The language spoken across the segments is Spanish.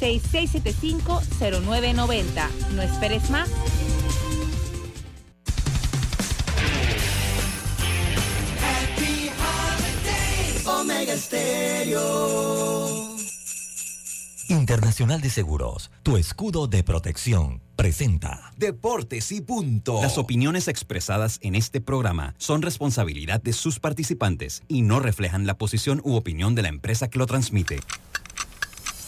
866-675-0990. No esperes más. Omega Stereo. Internacional de Seguros, tu escudo de protección, presenta Deportes y punto. Las opiniones expresadas en este programa son responsabilidad de sus participantes y no reflejan la posición u opinión de la empresa que lo transmite.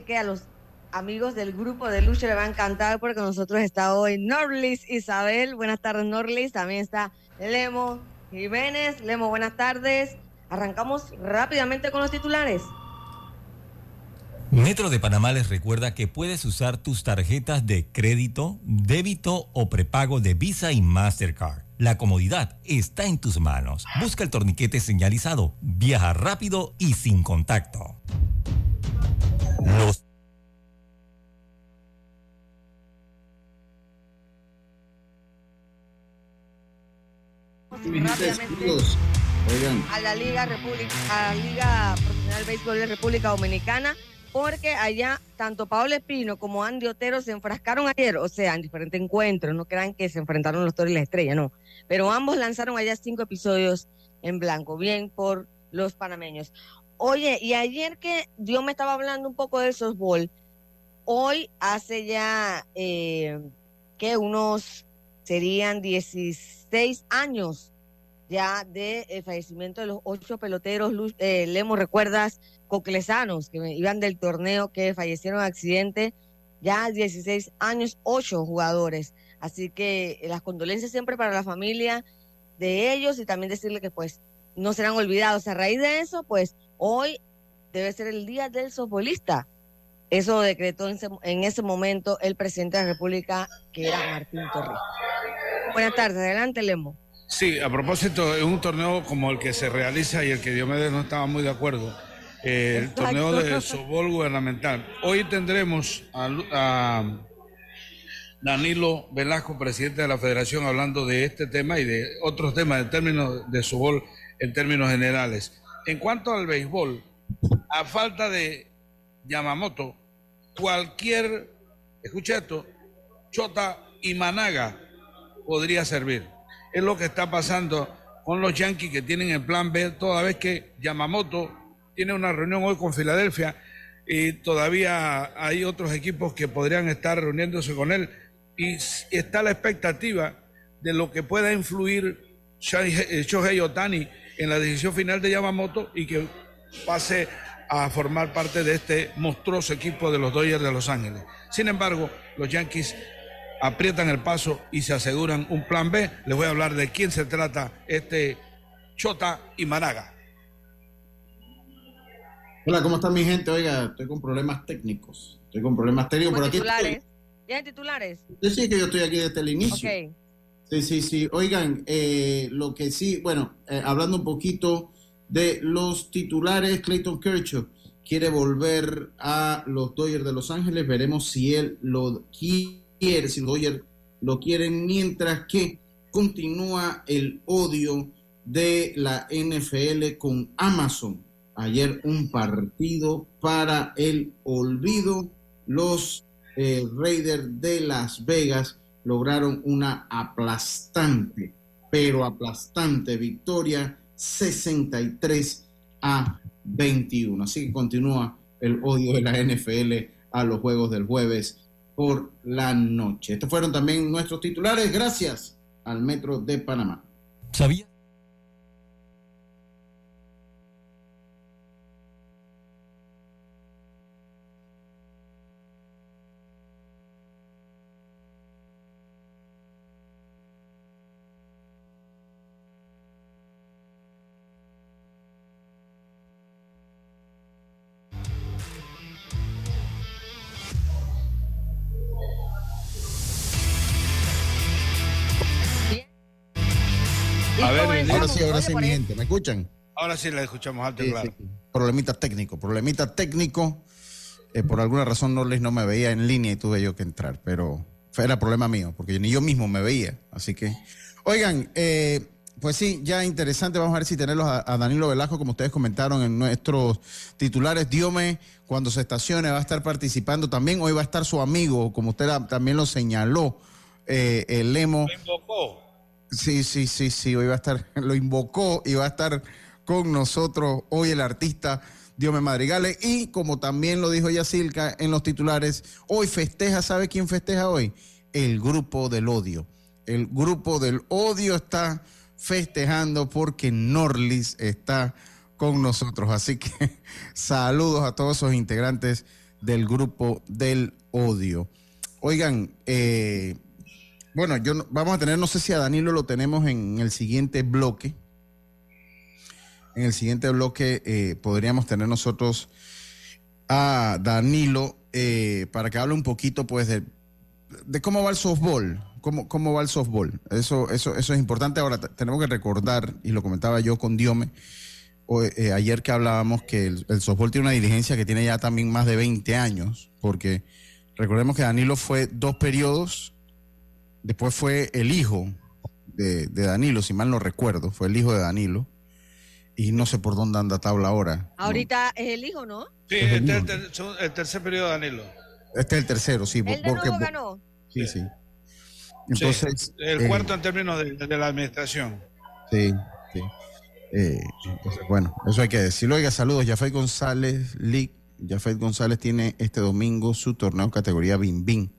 Que a los amigos del grupo de lucha le va a encantar porque nosotros está hoy Norlis Isabel. Buenas tardes, Norlis. También está Lemo Jiménez. Lemo, buenas tardes. Arrancamos rápidamente con los titulares. Metro de Panamá les recuerda que puedes usar tus tarjetas de crédito, débito o prepago de Visa y Mastercard. La comodidad está en tus manos. Busca el torniquete señalizado. Viaja rápido y sin contacto. Los rápidamente a la Liga República, a la Liga Profesional de Béisbol de República Dominicana, porque allá tanto Pablo Espino como Andy Otero se enfrascaron ayer, o sea, en diferentes encuentros, no crean que se enfrentaron los toros y la estrella, no, pero ambos lanzaron allá cinco episodios en blanco, bien por los panameños. Oye, y ayer que Dios me estaba hablando un poco del softball, hoy hace ya eh, que unos serían 16 años ya de eh, fallecimiento de los ocho peloteros, eh, Lemo, recuerdas, coclesanos, que iban del torneo, que fallecieron en accidente, ya 16 años, ocho jugadores. Así que las condolencias siempre para la familia de ellos y también decirle que pues no serán olvidados. A raíz de eso, pues hoy debe ser el día del softbolista. Eso decretó en ese, en ese momento el presidente de la República, que era Martín Torrijos. Buenas tardes, adelante, Lemo. Sí, a propósito, es un torneo como el que se realiza y el que Diomedes no estaba muy de acuerdo. eh, el torneo de softball gubernamental. Hoy tendremos a, a Danilo Velasco, presidente de la federación, hablando de este tema y de otros temas en términos de softball en términos generales. En cuanto al béisbol, a falta de Yamamoto, cualquier, escucha esto, Chota y Managa podría servir. Es lo que está pasando con los Yankees que tienen el plan B, toda vez que Yamamoto tiene una reunión hoy con Filadelfia y todavía hay otros equipos que podrían estar reuniéndose con él y está la expectativa de lo que pueda influir eh, Shohei Otani en la decisión final de Yamamoto y que pase a formar parte de este monstruoso equipo de los Dodgers de Los Ángeles. Sin embargo, los Yankees aprietan el paso y se aseguran un plan B. Les voy a hablar de quién se trata este Chota y Managa. Hola, ¿cómo está mi gente? Oiga, estoy con problemas técnicos. Estoy con problemas técnicos, pero aquí titulares. ¿Ya hay titulares? Sí, que yo estoy aquí desde el inicio. Ok. Sí, sí, sí. Oigan, eh, lo que sí, bueno, eh, hablando un poquito de los titulares, Clayton Kershaw quiere volver a los Dodgers de Los Ángeles. Veremos si él lo quiere, si los Dodgers lo quieren, mientras que continúa el odio de la NFL con Amazon. Ayer un partido para el olvido. Los eh, Raiders de Las Vegas lograron una aplastante, pero aplastante victoria 63 a 21. Así que continúa el odio de la NFL a los juegos del jueves por la noche. Estos fueron también nuestros titulares gracias al Metro de Panamá. ¿Sabía? Sí, sí, ¿me escuchan? Ahora sí la escuchamos alto claro. Problemita técnico, problemita técnico. Eh, por alguna razón Norlis no me veía en línea y tuve yo que entrar, pero era problema mío, porque ni yo mismo me veía. Así que, oigan, eh, pues sí, ya interesante. Vamos a ver si tenerlos a, Danilo Velasco, como ustedes comentaron en nuestros titulares. Diome, cuando se estacione, va a estar participando también. Hoy va a estar su amigo, como usted también lo señaló, eh, el Lemo. Lo invocó. Sí, sí, sí, sí. Hoy va a estar, lo invocó y va a estar con nosotros hoy el artista Diome Madrigales. Y como también lo dijo Yacilca en los titulares, hoy festeja, ¿sabe quién festeja hoy? El grupo del odio. El grupo del odio está festejando porque Norlis está con nosotros. Así que saludos a todos esos integrantes del grupo del odio. Oigan, eh, bueno, yo vamos a tener, no sé si a Danilo lo tenemos en el siguiente bloque. En el siguiente bloque eh, podríamos tener nosotros a Danilo eh, para que hable un poquito, pues, de, cómo va el softball cómo, cómo va el softball. Eso, eso, eso es importante. Ahora, tenemos que recordar, y lo comentaba yo con Diome, eh, ayer que hablábamos que el, softball tiene una diligencia que tiene ya también más de 20 años, porque recordemos que Danilo fue dos periodos, después fue el hijo de, Danilo, si mal no recuerdo, fue el hijo de Danilo, y no sé por dónde anda tabla ahora. Ahorita es el hijo, ¿no? Sí, este es el, tercer periodo de Danilo. Este es el tercero, sí. ¿El porque, ganó? Sí, sí. Entonces, el cuarto eh, en términos de, la administración. Sí, sí. Eh, bueno, eso hay que decirlo. Oiga, saludos. Jafet González, League. Jafet González tiene este domingo su torneo categoría Bim Bim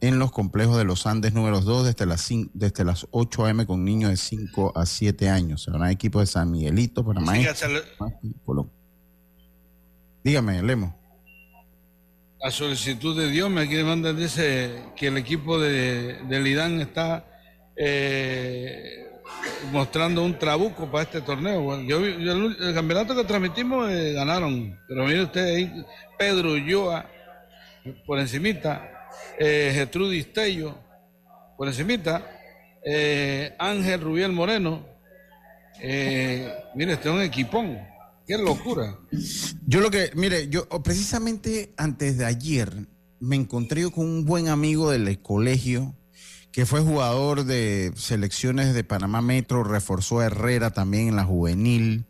en los complejos de los Andes números 2 desde las, desde las 8 a.m. con niños de 5 a 7 años. Se van equipos de San Miguelito, Panamá. Dígame, Lemo a solicitud de Dios, me aquí mandan, dice que el equipo de, del IDAN está eh, mostrando un trabuco para este torneo. yo, el, campeonato que transmitimos eh, ganaron, pero mire usted ahí, Pedro Ulloa, por encimita, eh, Getrudis Tello, por encimita, eh, Ángel Rubiel Moreno, mire, este es un equipón. Qué locura. Yo lo que, mire, yo precisamente antes de ayer me encontré con un buen amigo del colegio que fue jugador de selecciones de Panamá Metro, reforzó a Herrera también en la juvenil.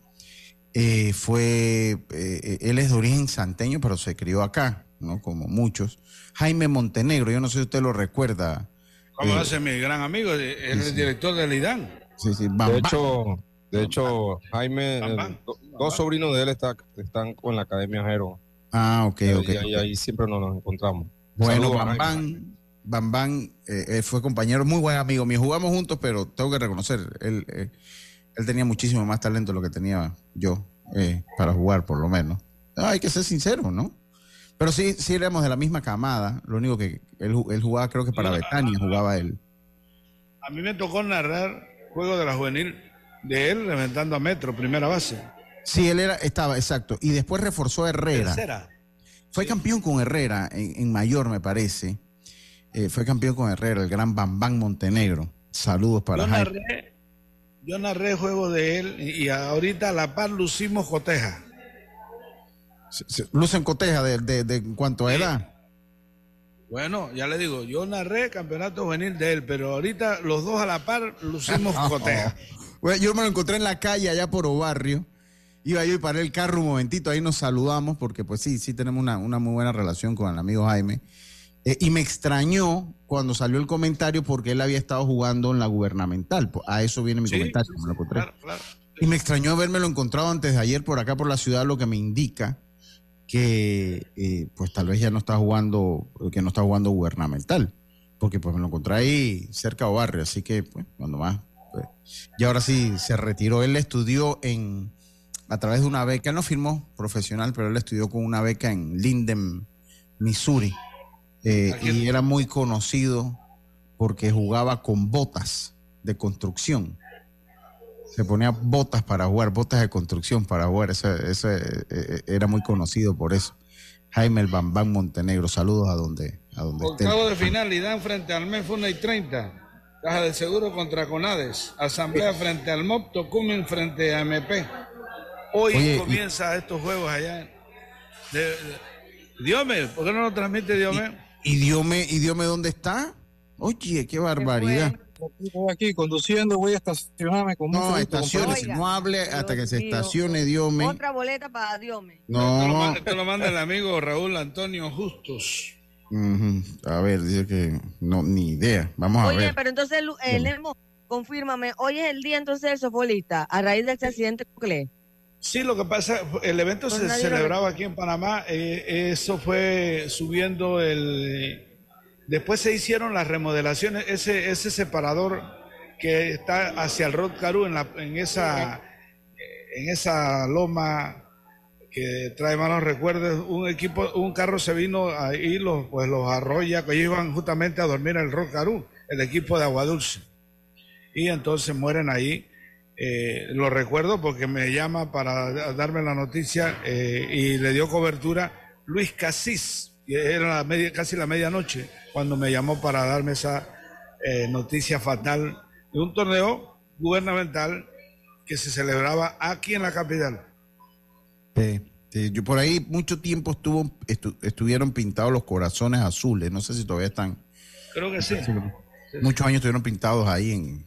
Eh, fue, eh, él es de origen santeño, pero se crió acá, ¿no? Como muchos. Jaime Montenegro, yo no sé si usted lo recuerda. ¿Cómo eh, hace mi gran amigo? Es el director del IDAN. Sí, sí, De hecho, de hecho, Jaime, dos sobrinos de él están con la Academia Jero. Ah, ok, ok. Y ahí, siempre nos, encontramos. Bueno, Bambán, Bambán eh, fue compañero, muy buen amigo mío. Jugamos juntos, pero tengo que reconocer, él, eh, él tenía muchísimo más talento de lo que tenía yo eh, para jugar, por lo menos. hay que ser sincero, ¿no? Pero sí, sí éramos de la misma camada. Lo único que él, él jugaba, creo que para Betania jugaba él. A mí me tocó narrar juego de la juvenil de él reventando a Metro, primera base. Sí, él era, estaba, exacto. Y después reforzó a Herrera. Tercera. Fue campeón con Herrera en, mayor, me parece. Eh, fue campeón con Herrera, el gran Bambán Montenegro. Saludos para yo narré, yo narré juego de él y ahorita a la par lucimos coteja. Lucen coteja de, de, de cuánto edad. Bueno, ya le digo, yo narré campeonato juvenil de él, pero ahorita los dos a la par lucimos coteja yo me lo encontré en la calle allá por Obarrio. Iba yo y paré el carro un momentito, ahí nos saludamos porque pues sí, sí tenemos una, muy buena relación con el amigo Jaime. Eh, y me extrañó cuando salió el comentario porque él había estado jugando en la gubernamental. A eso viene mi comentario, me lo encontré. Y me extrañó habérmelo encontrado antes de ayer por acá por la ciudad, lo que me indica que eh, pues tal vez ya no está jugando, que no está jugando gubernamental, porque pues me lo encontré ahí cerca de barrio, así que pues cuando más y ahora sí se retiró. Él estudió en a través de una beca, él no firmó profesional, pero él estudió con una beca en Linden, Missouri. Eh, y era muy conocido porque jugaba con botas de construcción. Se ponía botas para jugar, botas de construcción para jugar. Ese, eh, eh, era muy conocido por eso. Jaime el Bambán Montenegro, saludos a donde, a donde Octavo de final, y dan frente al MEF 1 y 30 Caja de Seguro contra Conades. Asamblea frente al MOP, Tocumen frente a MP. Hoy comienza estos juegos allá. De, Diome, ¿por qué no lo transmite Diome? ¿Y, Diome, ¿Y Diome dónde está? Oye, qué barbaridad. Voy aquí conduciendo, voy a estacionarme con No, estaciones, no hable hasta que se estacione Diome. Otra boleta para Diome. No. Esto lo, manda, el amigo Raúl Antonio Justos. A ver, dice que no, ni idea. Vamos a ver. Oye, pero entonces, el Lemo, confírmame, hoy es el día entonces del softbolista, a raíz de este accidente con Sí, lo que pasa, el evento pues se celebraba aquí en Panamá, eh, eso fue subiendo el... Después se hicieron las remodelaciones, ese, ese separador que está hacia el Rod Caru en, en, esa, en esa loma que trae malos recuerdos, un equipo, un carro se vino ahí, los, pues los arroya, que iban justamente a dormir en el Rod Caru, el equipo de Agua Dulce. Y entonces mueren ahí. Eh, lo recuerdo porque me llama para darme la noticia eh, y le dio cobertura Luis Casís, que era la casi la medianoche, cuando me llamó para darme esa eh, noticia fatal de un torneo gubernamental que se celebraba aquí en la capital. yo por ahí mucho tiempo estuvo, estuvieron pintados los corazones azules, no sé si todavía están. Creo que sí. Muchos años estuvieron pintados ahí en,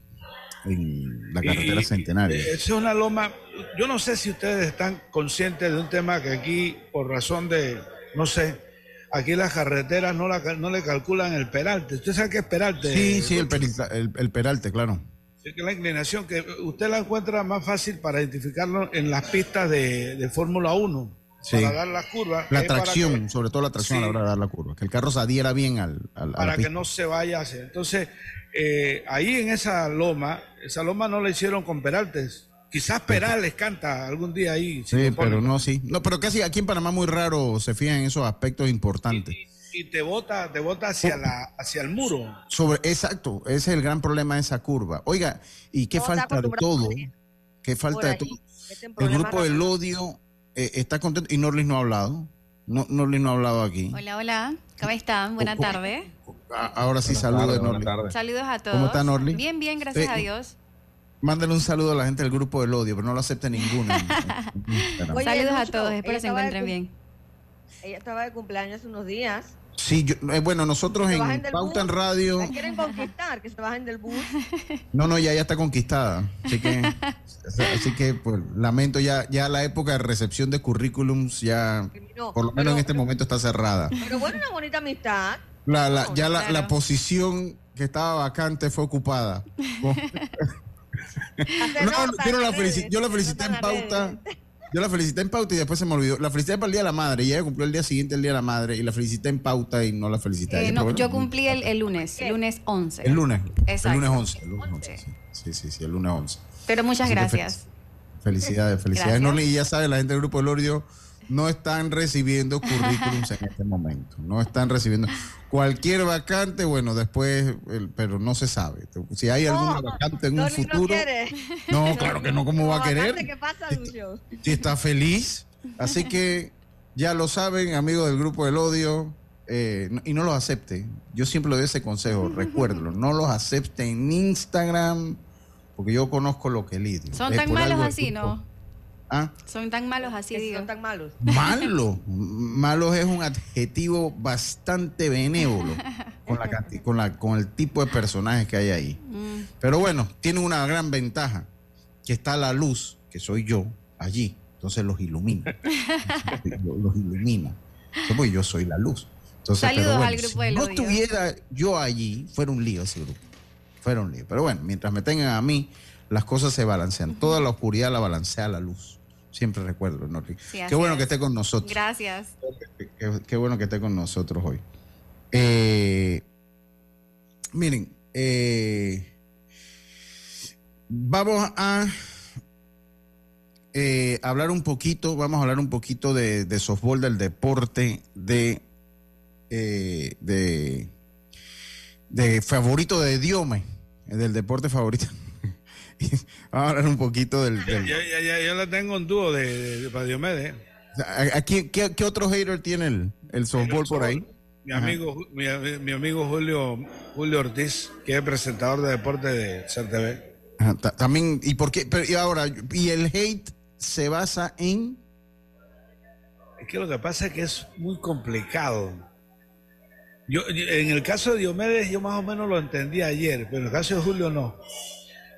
en la carretera centenaria. Es una loma, yo no sé si ustedes están conscientes de un tema que aquí, por razón de, no sé, aquí las carreteras no, la, no le calculan el peralte. ¿Usted sabe qué es peralte? Sí, sí, el, el, peralte, claro. Es que la inclinación, que usted la encuentra más fácil para identificarlo en las pistas de, de Fórmula 1. Para dar las curvas. La tracción, sobre todo la tracción a la hora de dar la curva. Que el carro se adhiera bien al. para que no se vaya a hacer. Entonces, eh, ahí en esa loma, esa loma no la hicieron con Peraltes. Quizás Perales canta algún día ahí. sí, pero no, sí. No, pero casi aquí en Panamá muy raro se fijan en esos aspectos importantes. Y, te bota, te bota hacia la, hacia el muro. Sobre, exacto, ese es el gran problema de esa curva. Oiga, y qué falta de todo, qué falta de todo. El grupo del odio eh, está contento y Norlis no ha hablado. No, Norlis no ha hablado aquí. Hola, hola. ¿Cómo están? Buenas tardes. Ahora sí, saludos. Saludos a todos. ¿Cómo está, Norli? Bien, bien, gracias a Dios. Mándale un saludo a la gente del grupo del odio, pero no lo acepte ninguno. saludos a todos, espero se encuentren bien. Ella estaba de cumpleaños unos días. Sí, eh, bueno, nosotros en Pauta en Radio. La quieren conquistar, que se bajen del bus. No, no, ya, ya está conquistada. Así que, así que pues, lamento, ya, ya la época de recepción de currículums ya, por lo menos en este momento está cerrada. Pero bueno, una bonita amistad. La, ya la, la, posición que estaba vacante fue ocupada. No, yo, no la felicité, yo la felicité en pauta. Yo la felicité en pauta y después se me olvidó. La felicité para el Día de la Madre y ella cumplió el día siguiente el Día de la Madre y la felicité en pauta y no la felicité. Eh, no, yo cumplí el, el, lunes, el lunes 11. El lunes. Exacto. El lunes 11. El lunes 11 sí. sí, sí, el lunes 11. Pero muchas gracias. Felicidades, felicidades. No, y ya sabe, la gente del Grupo del Ordio no están recibiendo currículums en este momento. No están recibiendo cualquier vacante, bueno, después, pero no se sabe. Si hay alguna vacante en un futuro. No, claro que no, ¿cómo va a querer? ¿Qué pasa, Si está feliz. Así que ya lo saben, amigos del grupo del odio. Eh, y no los acepte. Yo siempre le doy ese consejo, recuérdelo. No los acepte en Instagram, porque yo conozco lo que lidio. Son tan malos así, ¿no? ¿Ah? Son tan malos así, digo. Son tan malos. Malo. Malos es un adjetivo bastante benévolo con, la, con, la, con el tipo de personajes que hay ahí. Mm. Pero bueno, tiene una gran ventaja, que está la luz, que soy yo, allí. Entonces los ilumina. los ilumina. Pues yo soy la luz. Saludos al grupo si no estuviera yo allí, fuera un lío ese grupo. Fuera un lío. Pero bueno, mientras me tengan a mí, las cosas se balancean. Toda la oscuridad la balancea la luz. Siempre recuerdo, Norri. qué bueno que esté con nosotros. Gracias. Qué, bueno que esté con nosotros hoy. Eh, miren, eh, vamos a eh, hablar un poquito, vamos a hablar un poquito de, de softball, del deporte, de, de, de favorito de Diome, del deporte favorito Vamos a hablar un poquito del. Ya, ya, ya, la tengo en dúo de, de, para Diomedes. ¿A, qué, qué, otro hater tiene el, el softball por ahí? Mi amigo, mi, amigo Julio, Julio Ortiz, que es presentador de deporte de CRTV. También, ¿y por qué? Pero, y ahora, ¿y el hate se basa en? Es que lo que pasa es que es muy complicado. Yo, en el caso de Diomedes, yo más o menos lo entendí ayer, pero en el caso de Julio no.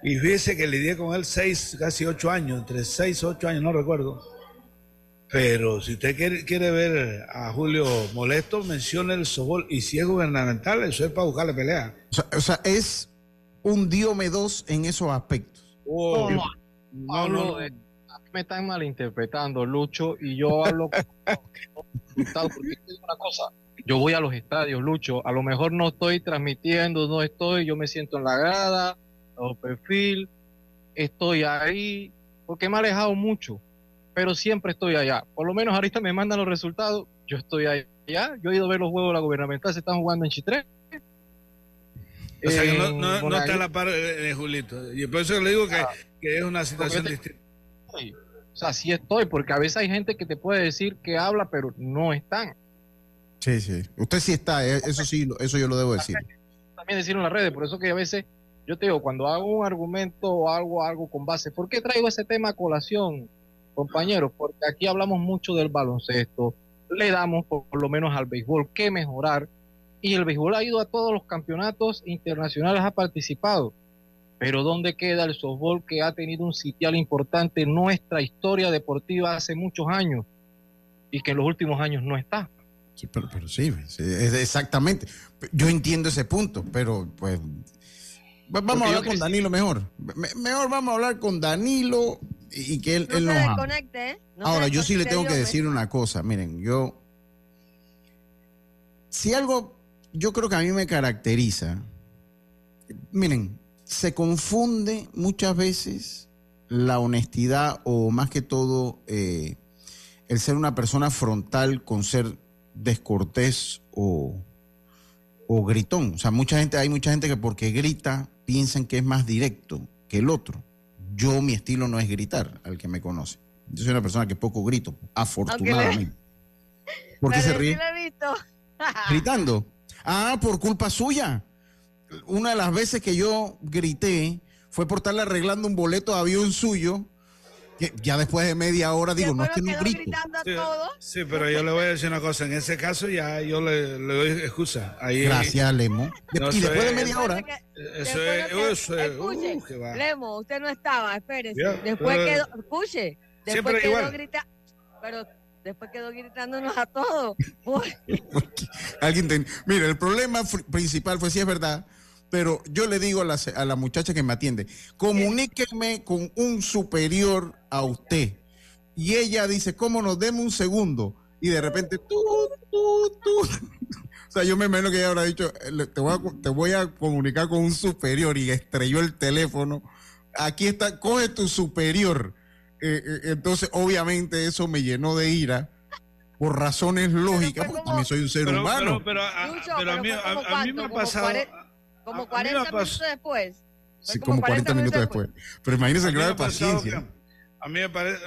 Y fíjese que lidié con él seis, casi ocho años, entre seis, ocho años, no recuerdo. Pero si usted quiere, ver a Julio molesto, mencione el sobol. Y si es gubernamental, eso es para buscarle pelea. O sea, es un diome dos en esos aspectos. Oh, no, no, no, me están malinterpretando, Lucho, y yo hablo porque una cosa. Yo voy a los estadios, Lucho. A lo mejor no estoy transmitiendo, no estoy, yo me siento en la grada, perfil, estoy ahí, porque me he alejado mucho pero siempre estoy allá. Por lo menos ahorita me mandan los resultados, yo estoy allá. Yo he ido a ver los juegos de la gubernamental, se están jugando en Chitré. O sea que no, está a la par de, Julito. Y por eso le digo que, ah. es una situación distinta. O sea, sí estoy, porque a veces hay gente que te puede decir que habla, pero no están. Sí, sí. Usted sí está, eh, eso sí, eso yo lo debo decir. También decirlo en las redes, por eso que a veces yo te digo, cuando hago un argumento o algo, algo con base, ¿por qué traigo ese tema a colación? compañeros, porque aquí hablamos mucho del baloncesto, le damos por, lo menos al béisbol que mejorar, y el béisbol ha ido a todos los campeonatos internacionales, ha participado. Pero ¿dónde queda el softball que ha tenido un sitial importante en nuestra historia deportiva hace muchos años y que en los últimos años no está? Sí, pero, sí, exactamente. Yo entiendo ese punto, pero pues vamos a hablar con Danilo mejor. mejor vamos a hablar con Danilo y que él, no se desconecte, ¿eh? Ahora, yo sí le tengo que decir una cosa. Miren, yo. Si algo yo creo que a mí me caracteriza. Miren, se confunde muchas veces la honestidad o más que todo eh, el ser una persona frontal con ser descortés o, o gritón. O sea, mucha gente, hay mucha gente que porque grita piensan que es más directo que el otro. Yo, mi estilo no es gritar, al que me conoce. Yo soy una persona que poco grito, afortunadamente. ¿Por qué se ríe? Gritando. Ah, por culpa suya. Una de las veces que yo grité fue por estarle arreglando un boleto de avión suyo ya después de media hora digo, no es que no grito. Sí, pero yo le voy a decir una cosa, en ese caso ya yo le, doy excusa. Ahí, Gracias, Lemo. y después de media hora. eso es, escuche, uh, Lemo, usted no estaba, espérese. después quedó, escuche, después quedó gritando, pero después quedó gritándonos a todos. Alguien Mira, el problema principal fue si es verdad pero yo le digo a la, a la muchacha que me atiende, comuníqueme con un superior a usted. Y ella dice, ¿cómo nos demos un segundo? Y de repente, tú, tú, tú. o sea, yo me imagino que ella habrá dicho, eh, te voy, a, te voy a comunicar con un superior y estrelló el teléfono. Aquí está, coge tu superior. Eh, eh, entonces, obviamente, eso me llenó de ira por razones lógicas, porque también soy un ser humano. Pero, a, mí, me ha pasado. Como 40 minutos después. Sí, como 40, minutos después. Pero imagínese el grado de paciencia. A mí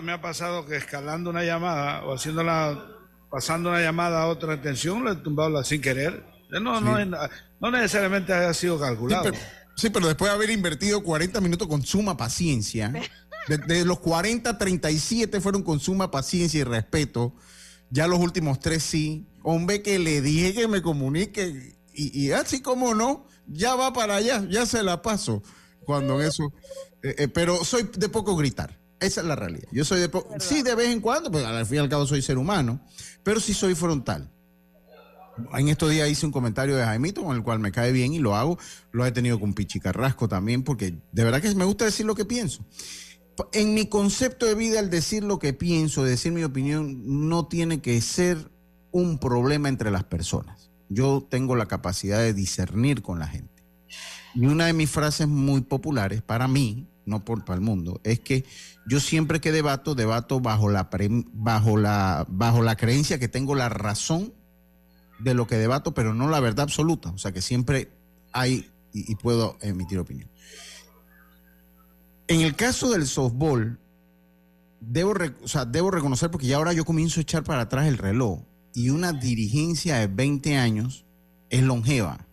me, ha pasado que escalando una llamada o haciéndola, pasando una llamada a otra atención, le he tumbado sin querer. No, no, necesariamente ha sido calculado. Sí pero, después de haber invertido 40 minutos con suma paciencia, de, los 40, 37 fueron con suma paciencia y respeto. Ya los últimos tres sí. Hombre, que le dije que me comunique. Y, y así como no, ya va para allá, ya se la paso. Cuando eso. Eh, eh, pero soy de poco gritar. Esa es la realidad. Yo soy de. Sí, de vez en cuando, pues al fin y al cabo soy ser humano, pero sí soy frontal. En estos días hice un comentario de Jaimito con el cual me cae bien y lo hago. Lo he tenido con Pichi Carrasco también, porque de verdad que me gusta decir lo que pienso. En mi concepto de vida, el decir lo que pienso, decir mi opinión, no tiene que ser un problema entre las personas yo tengo la capacidad de discernir con la gente. Y una de mis frases muy populares para mí, no por para el mundo, es que yo siempre que debato, debato bajo la, bajo la, bajo la creencia que tengo la razón de lo que debato, pero no la verdad absoluta. O sea que siempre hay y, puedo emitir opinión. En el caso del softball, debo, debo reconocer, porque ya ahora yo comienzo a echar para atrás el reloj y una dirigencia de 20 años es longeva.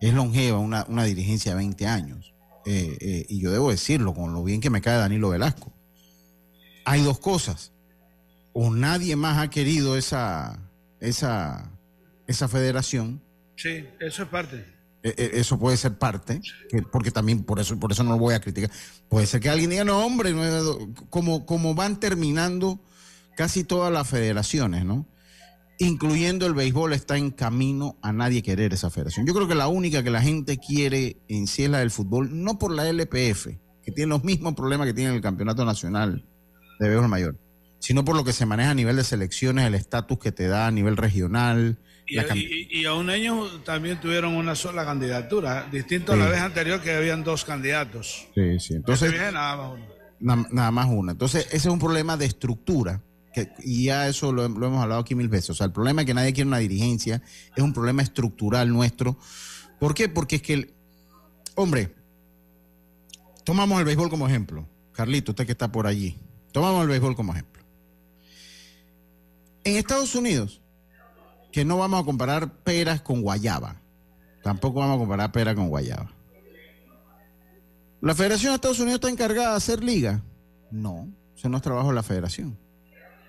Es longeva una, una dirigencia de 20 años. Eh, eh, y yo debo decirlo con lo bien que me cae Danilo Velasco. Hay dos cosas. O nadie más ha querido esa, esa, esa federación. Sí, eso es parte. E, e, eso puede ser parte, porque también por eso, por eso no lo voy a criticar. Puede ser que alguien diga, no, hombre, como, como van terminando casi todas las federaciones, ¿no? Incluyendo el béisbol, está en camino a nadie querer esa federación. Yo creo que la única que la gente quiere en sí es la del fútbol, no por la LPF, que tiene los mismos problemas que tiene el Campeonato Nacional de Béisbol Mayor, sino por lo que se maneja a nivel de selecciones, el estatus que te da a nivel regional, y, a un año también tuvieron una sola candidatura, distinto a la vez anterior que habían dos candidatos. Sí, sí. Entonces, nada más una. nada más una. Entonces, ese es un problema de estructura. Y ya eso lo, hemos hablado aquí mil veces. O sea, el problema es que nadie quiere una dirigencia es un problema estructural nuestro. ¿Por qué? Porque es que, el, hombre, tomamos el béisbol como ejemplo. Carlito, usted que está por allí. Tomamos el béisbol como ejemplo. En Estados Unidos, que no vamos a comparar peras con guayaba. Tampoco vamos a comparar peras con guayaba. ¿La Federación de Estados Unidos está encargada de hacer liga? No, eso no es trabajo de la Federación.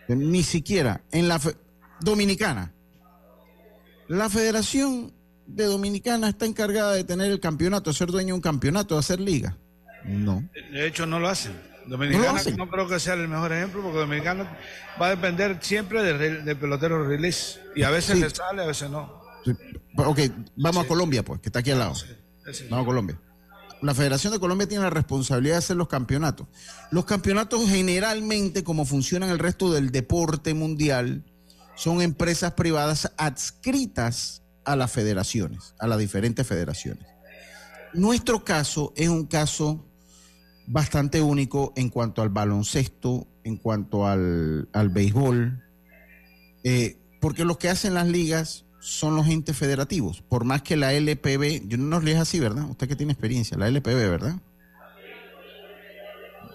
Ni siquiera en la Dominicana. La Federación de Dominicana está encargada de tener el campeonato, de ser dueño de un campeonato, de hacer liga. No. De hecho, no lo hacen. Dominicana no, creo que sea el mejor ejemplo porque Dominicana va a depender siempre del, pelotero release. Y a veces le sale, a veces no. Ok, vamos a Colombia, pues, que está aquí al lado. Vamos a Colombia. La Federación de Colombia tiene la responsabilidad de hacer los campeonatos. Los campeonatos generalmente, como funcionan el resto del deporte mundial, son empresas privadas adscritas a las federaciones, a las diferentes federaciones. Nuestro caso es un caso bastante único en cuanto al baloncesto, en cuanto al, béisbol, eh, porque lo que hacen las ligas son los entes federativos, por más que la LPB, yo no nos lees así, ¿verdad? Usted que tiene experiencia, la LPB, ¿verdad?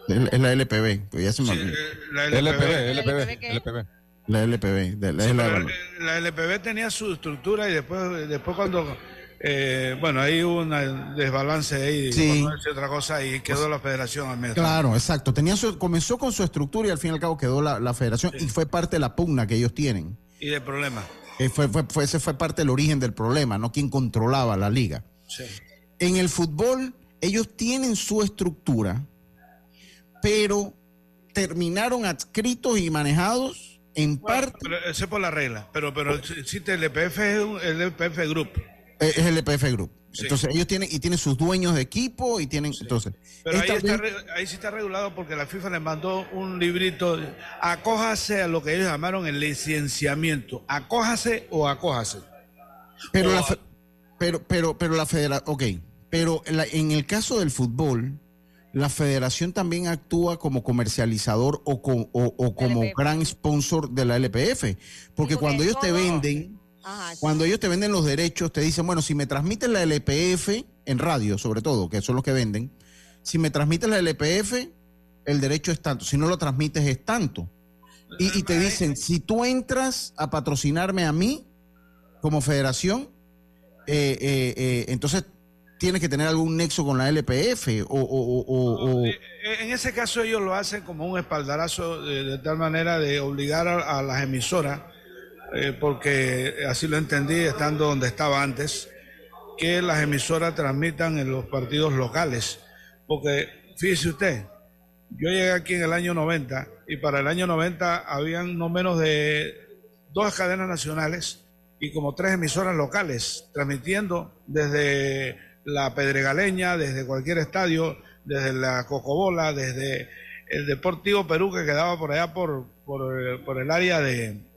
Es la LPB, pues ya se me eh, la LPB, LPB, LPB. La LPB. la, la, LPB tenía su estructura y después, después cuando eh, bueno, hay un desbalance ahí, sí. otra cosa, y quedó la federación al medio. Claro, exacto. Tenía comenzó con su estructura y al fin y al cabo quedó la, federación y fue parte de la pugna que ellos tienen. Y del problema. Eh, fue, fue, ese fue parte del origen del problema, no quien controlaba la liga. En el fútbol, ellos tienen su estructura, pero terminaron adscritos y manejados en parte. Pero, ese por la regla, pero, pero existe el EPF, el EPF Group. Eh, es el EPF Group. Entonces ellos tienen y tienen sus dueños de equipo y tienen entonces. Pero ahí, está, ahí, sí está regulado porque la FIFA les mandó un librito. Acójase a lo que ellos llamaron el licenciamiento. Acójase o acójase. Pero la pero pero pero la federación, ok, pero en el caso del fútbol la federación también actúa como comercializador o, o como gran sponsor de la LPF, porque cuando ellos te venden cuando ellos te venden los derechos, te dicen, bueno, si me transmiten la LPF, en radio sobre todo, que son los que venden, si me transmites la LPF, el derecho es tanto, si no lo transmites es tanto. Y, te dicen, si tú entras a patrocinarme a mí como federación, eh, eh, eh, entonces tienes que tener algún nexo con la LPF o... En ese caso ellos lo hacen como un espaldarazo de, tal manera de obligar a las emisoras eh, porque así lo entendí estando donde estaba antes, que las emisoras transmitan en los partidos locales. Porque fíjese usted, yo llegué aquí en el año 90 y para el año 90 habían no menos de dos cadenas nacionales y como tres emisoras locales transmitiendo desde la Pedregaleña, desde cualquier estadio, desde la Cocobola, desde el Deportivo Perú que quedaba por allá por, por el área de,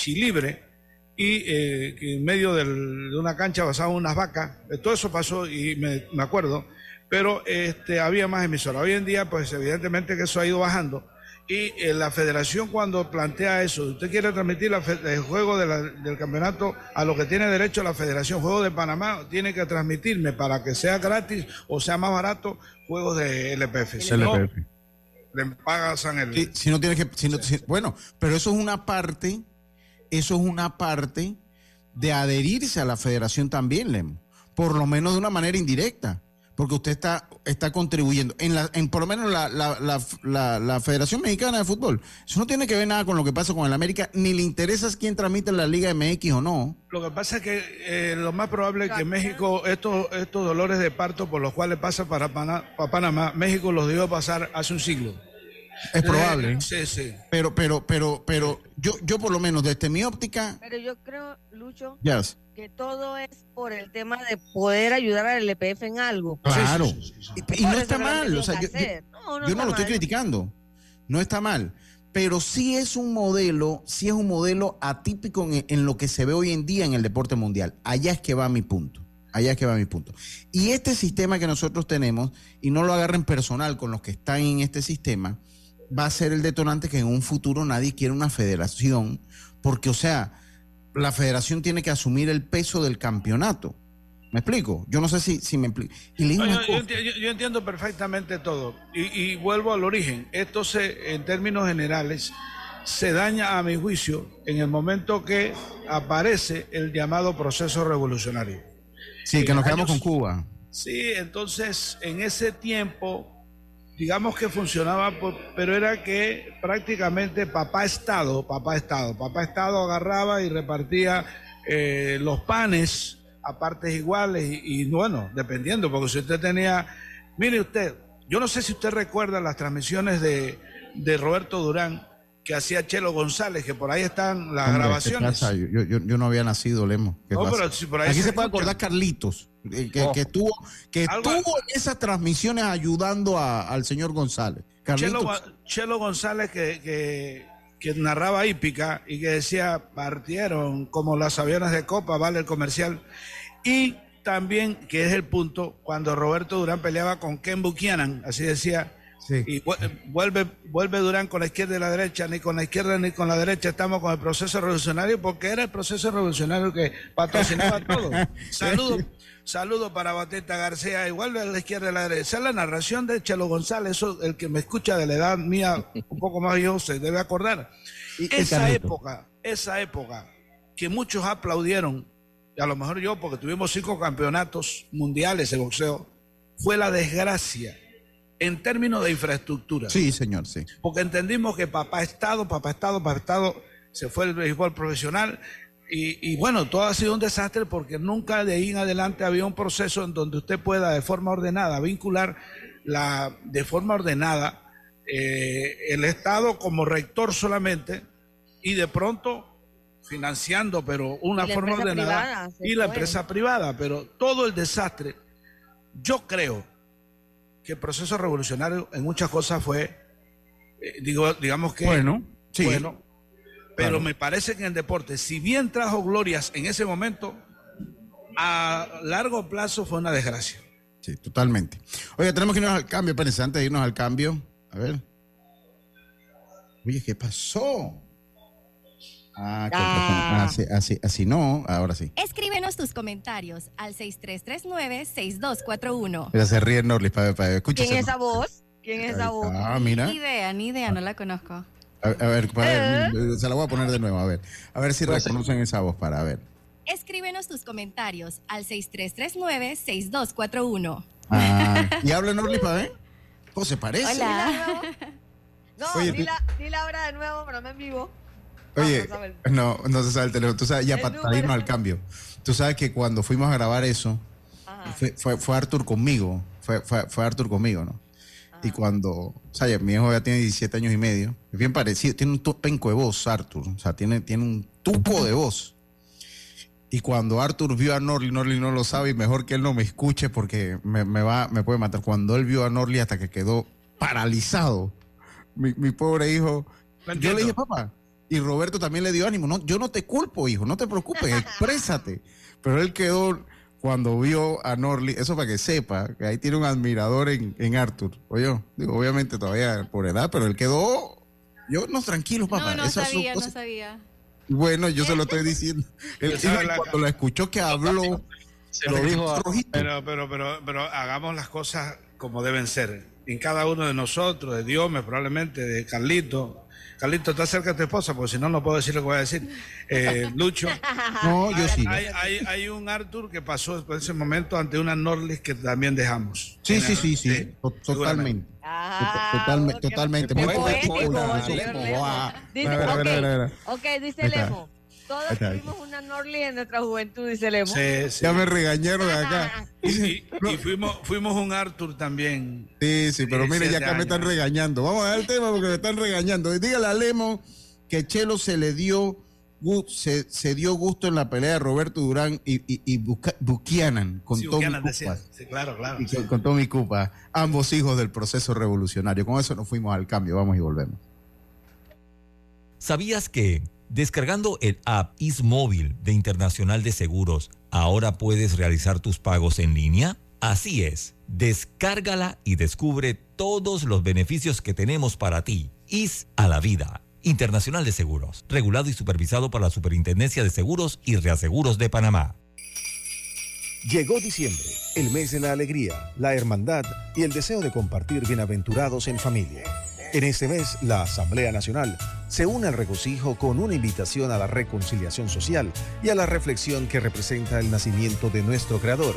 Chilibre y eh, en medio de una cancha basaban unas vacas. Eh, todo eso pasó y me, acuerdo, pero este, había más emisoras. Hoy en día, pues evidentemente que eso ha ido bajando. Y eh, la federación cuando plantea eso, usted quiere transmitir el juego del campeonato a lo que tiene derecho la federación, juego de Panamá, tiene que transmitirme para que sea gratis o sea más barato, juegos de LPF. Si LPF. le pagan el... Si, no tiene que... bueno, pero eso es una parte eso es una parte de adherirse a la federación también, Lemo, por lo menos de una manera indirecta porque usted está, está contribuyendo. En, la, en por lo menos la, la, Federación Mexicana de Fútbol, eso no tiene que ver nada con lo que pasa con el América, ni le interesa quién tramite la Liga MX o no. Lo que pasa es que eh, lo más probable es que México, estos, estos dolores de parto por los cuales pasa para, para Panamá, México los dio pasar hace un siglo. Es probable. Sí, sí. Pero, pero, pero, pero yo, yo por lo menos desde mi óptica. Pero yo creo, Lucho, yes que todo es por el tema de poder ayudar al LPF en algo. Claro. y, no está mal. O sea, yo, no, lo estoy criticando. No está mal. Pero sí es un modelo, sí es un modelo atípico en, en, lo que se ve hoy en día en el deporte mundial. Allá es que va mi punto. Allá es que va mi punto. Y este sistema que nosotros tenemos, y no lo agarren personal con los que están en este sistema, va a ser el detonante que en un futuro nadie quiera una federación, porque, o sea, la federación tiene que asumir el peso del campeonato. ¿Me explico? Yo no sé si, si me explico. yo, entiendo, perfectamente todo. Y, vuelvo al origen. Esto se, en términos generales, se daña a mi juicio en el momento que aparece el llamado proceso revolucionario. Sí, que nos quedamos con Cuba. Sí, entonces en ese tiempo digamos que funcionaba, pero era que prácticamente papá Estado, papá Estado, papá Estado agarraba y repartía eh, los panes a partes iguales y, bueno, dependiendo, porque si usted tenía, mire usted, yo no sé si usted recuerda las transmisiones de, de Roberto Durán que hacía Chelo González, que por ahí están las grabaciones. Yo, yo, yo, no había nacido, Lemo. Aquí se, puede acordar Carlitos, eh, que, que, estuvo, que estuvo en esas transmisiones ayudando al señor González. Chelo, González que, que, que, narraba hípica y que decía, partieron como las aviones de copa, vale el comercial. Y también, que es el punto, cuando Roberto Durán peleaba con Ken Buchanan, así decía, y vuelve, vuelve Durán con la izquierda y la derecha, ni con la izquierda ni con la derecha estamos con el proceso revolucionario, porque era el proceso revolucionario que patrocinaba todo. Saludos saludo para Batista García, igual a la izquierda y la derecha. La narración de Chelo González, eso, el que me escucha de la edad mía, un poco más viejo, se debe acordar. esa época, esa época, que muchos aplaudieron, y a lo mejor yo, porque tuvimos cinco campeonatos mundiales de boxeo, fue la desgracia en términos de infraestructura. Sí, señor, sí. Porque entendimos que papá Estado, papá Estado, papá Estado, se fue el béisbol profesional. Y, bueno, todo ha sido un desastre porque nunca de ahí en adelante había un proceso en donde usted pueda de forma ordenada vincular la, de forma ordenada eh, el Estado como rector solamente y de pronto financiando, pero una forma ordenada y la empresa privada, pero todo el desastre, yo creo que el proceso revolucionario en muchas cosas fue, eh, digo, digamos que bueno, sí, bueno, pero me parece que en el deporte, si bien trajo glorias en ese momento, a largo plazo fue una desgracia. Sí, totalmente. Oye, tenemos que irnos al cambio, pero antes de irnos al cambio, a ver. Oye, ¿qué pasó? Ah, ah. Así, así, así no, ahora sí. Escríbenos tus comentarios al 6339-6241. Mira, se ríe Norlis para, para ¿Quién es esa voz? ¿Quién es esa voz? Ah, mira. Ni idea, ni idea, no la conozco. A, ver, para ver, se la voy a poner de nuevo, a ver. A ver si reconocen esa voz para ver. Escríbenos tus comentarios al 6339-6241. Ah, y habla Norlis para ver. ¿Cómo se parece? Hola. No, di, la, la hora de nuevo, pero no en vivo. Oye, no, no se sabe el teléfono. Tú sabes, ya para, irnos al cambio. Tú sabes que cuando fuimos a grabar eso, fue, fue, Arthur conmigo. Fue, fue, Arthur conmigo, ¿no? Y cuando, o sea, mi hijo ya tiene 17 años y medio, es bien parecido, tiene un penco de voz, Arthur, o sea, tiene, tiene un tuco de voz. Y cuando Arthur vio a Norley, Norley no lo sabe y mejor que él no me escuche porque me, me, va, me puede matar. Cuando él vio a Norley hasta que quedó paralizado, mi, mi pobre hijo, yo le dije, papá, y Roberto también le dio ánimo. No, yo no te culpo, hijo, no te preocupes, exprésate. Pero él quedó cuando vio a Norley, eso para que sepa, que ahí tiene un admirador en, en Arthur. Oye, digo, obviamente todavía por edad, pero él quedó, yo no, tranquilo, papá. No, no sabía, no sabía. Bueno, yo se lo estoy diciendo. Él, cuando lo escuchó que habló, se lo dijo Pero, pero, pero, pero hagamos las cosas como deben ser. En cada uno de nosotros, de Dios, probablemente, de Carlito, Carlito, está cerca de tu esposa, porque si no, no puedo decir lo que voy a decir. Eh, Lucho. No, yo sí. Hay, un Arthur que pasó por ese momento ante una Norlis que también dejamos. Sí, sí, sí, sí, totalmente. totalmente, totalmente. Muy Ok, dice Lemo. Todos tuvimos una Norley en nuestra juventud, dice Lemo. Ya me regañaron de acá. y, fuimos, fuimos un Arthur también. Sí, sí, pero mire, ya acá me están regañando. Vamos a dar el tema porque me están regañando. Dígale a Lemo que Chelo se le dio se, se, dio gusto en la pelea de Roberto Durán y, y, y Buchanan con Tommy Cupa. Sí, claro, claro. con, con Tommy Cupa, ambos hijos del proceso revolucionario. Con eso nos fuimos al cambio. Vamos y volvemos. ¿Sabías que Descargando el app Ismóvil de Internacional de Seguros, ahora puedes realizar tus pagos en línea. Así es, descárgala y descubre todos los beneficios que tenemos para ti. Is a la vida. Internacional de Seguros, regulado y supervisado por la Superintendencia de Seguros y Reaseguros de Panamá. Llegó diciembre, el mes de la alegría, la hermandad y el deseo de compartir bienaventurados en familia. En este mes, la Asamblea Nacional se une al regocijo con una invitación a la reconciliación social y a la reflexión que representa el nacimiento de nuestro Creador,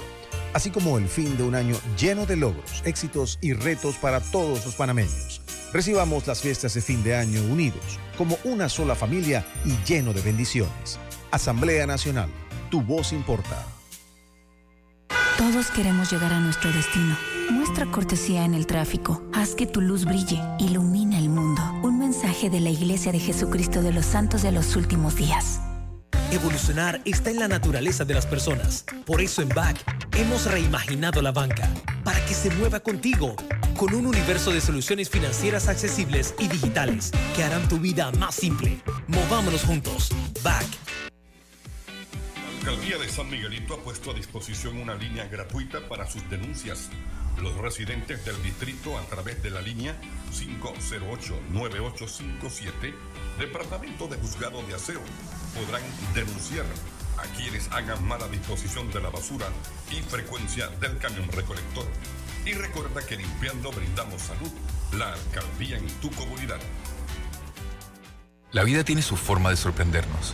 así como el fin de un año lleno de logros, éxitos y retos para todos los panameños. Recibamos las fiestas de fin de año unidos, como una sola familia y lleno de bendiciones. Asamblea Nacional, tu voz importa. Todos queremos llegar a nuestro destino. Muestra cortesía en el tráfico. Haz que tu luz brille. Ilumina el mundo. Un mensaje de la Iglesia de Jesucristo de los Santos de los Últimos Días. Evolucionar está en la naturaleza de las personas. Por eso en BAC hemos reimaginado la banca para que se mueva contigo con un universo de soluciones financieras accesibles y digitales que harán tu vida más simple. Movámonos juntos. BAC alcaldía de San Miguelito ha puesto a disposición una línea gratuita para sus denuncias. Los residentes del distrito a través de la línea 508-9857, Departamento de Juzgado de Aseo, podrán denunciar a quienes hagan mala disposición de la basura y frecuencia del camión recolector. Y recuerda que limpiando brindamos salud, la alcaldía en tu comunidad. La vida tiene su forma de sorprendernos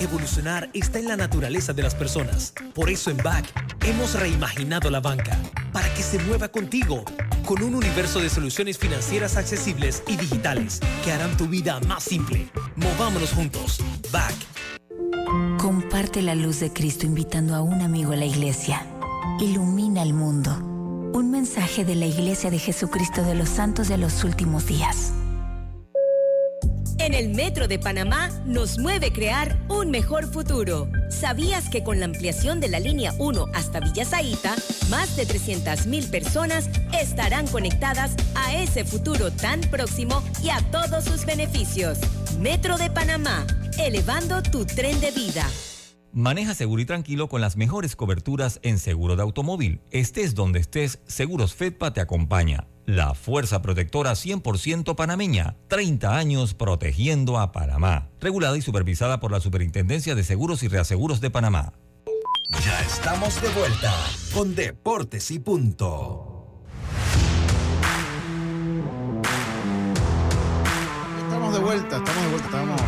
Evolucionar está en la naturaleza de las personas. Por eso en BAC hemos reimaginado la banca para que se mueva contigo con un universo de soluciones financieras accesibles y digitales que harán tu vida más simple. Movámonos juntos. BAC. Comparte la luz de Cristo invitando a un amigo a la iglesia. Ilumina el mundo. Un mensaje de la Iglesia de Jesucristo de los Santos de los Últimos Días. En el Metro de Panamá nos mueve crear un mejor futuro. ¿Sabías que con la ampliación de la línea 1 hasta Villa Zaita, más de 300.000 personas estarán conectadas a ese futuro tan próximo y a todos sus beneficios? Metro de Panamá, elevando tu tren de vida. Maneja seguro y tranquilo con las mejores coberturas en seguro de automóvil. Estés donde estés, Seguros Fedpa te acompaña. La fuerza protectora 100% panameña. 30 años protegiendo a Panamá. Regulada y supervisada por la Superintendencia de Seguros y Reaseguros de Panamá. Ya estamos de vuelta con Deportes y Punto. Estamos de vuelta, estamos de vuelta, estamos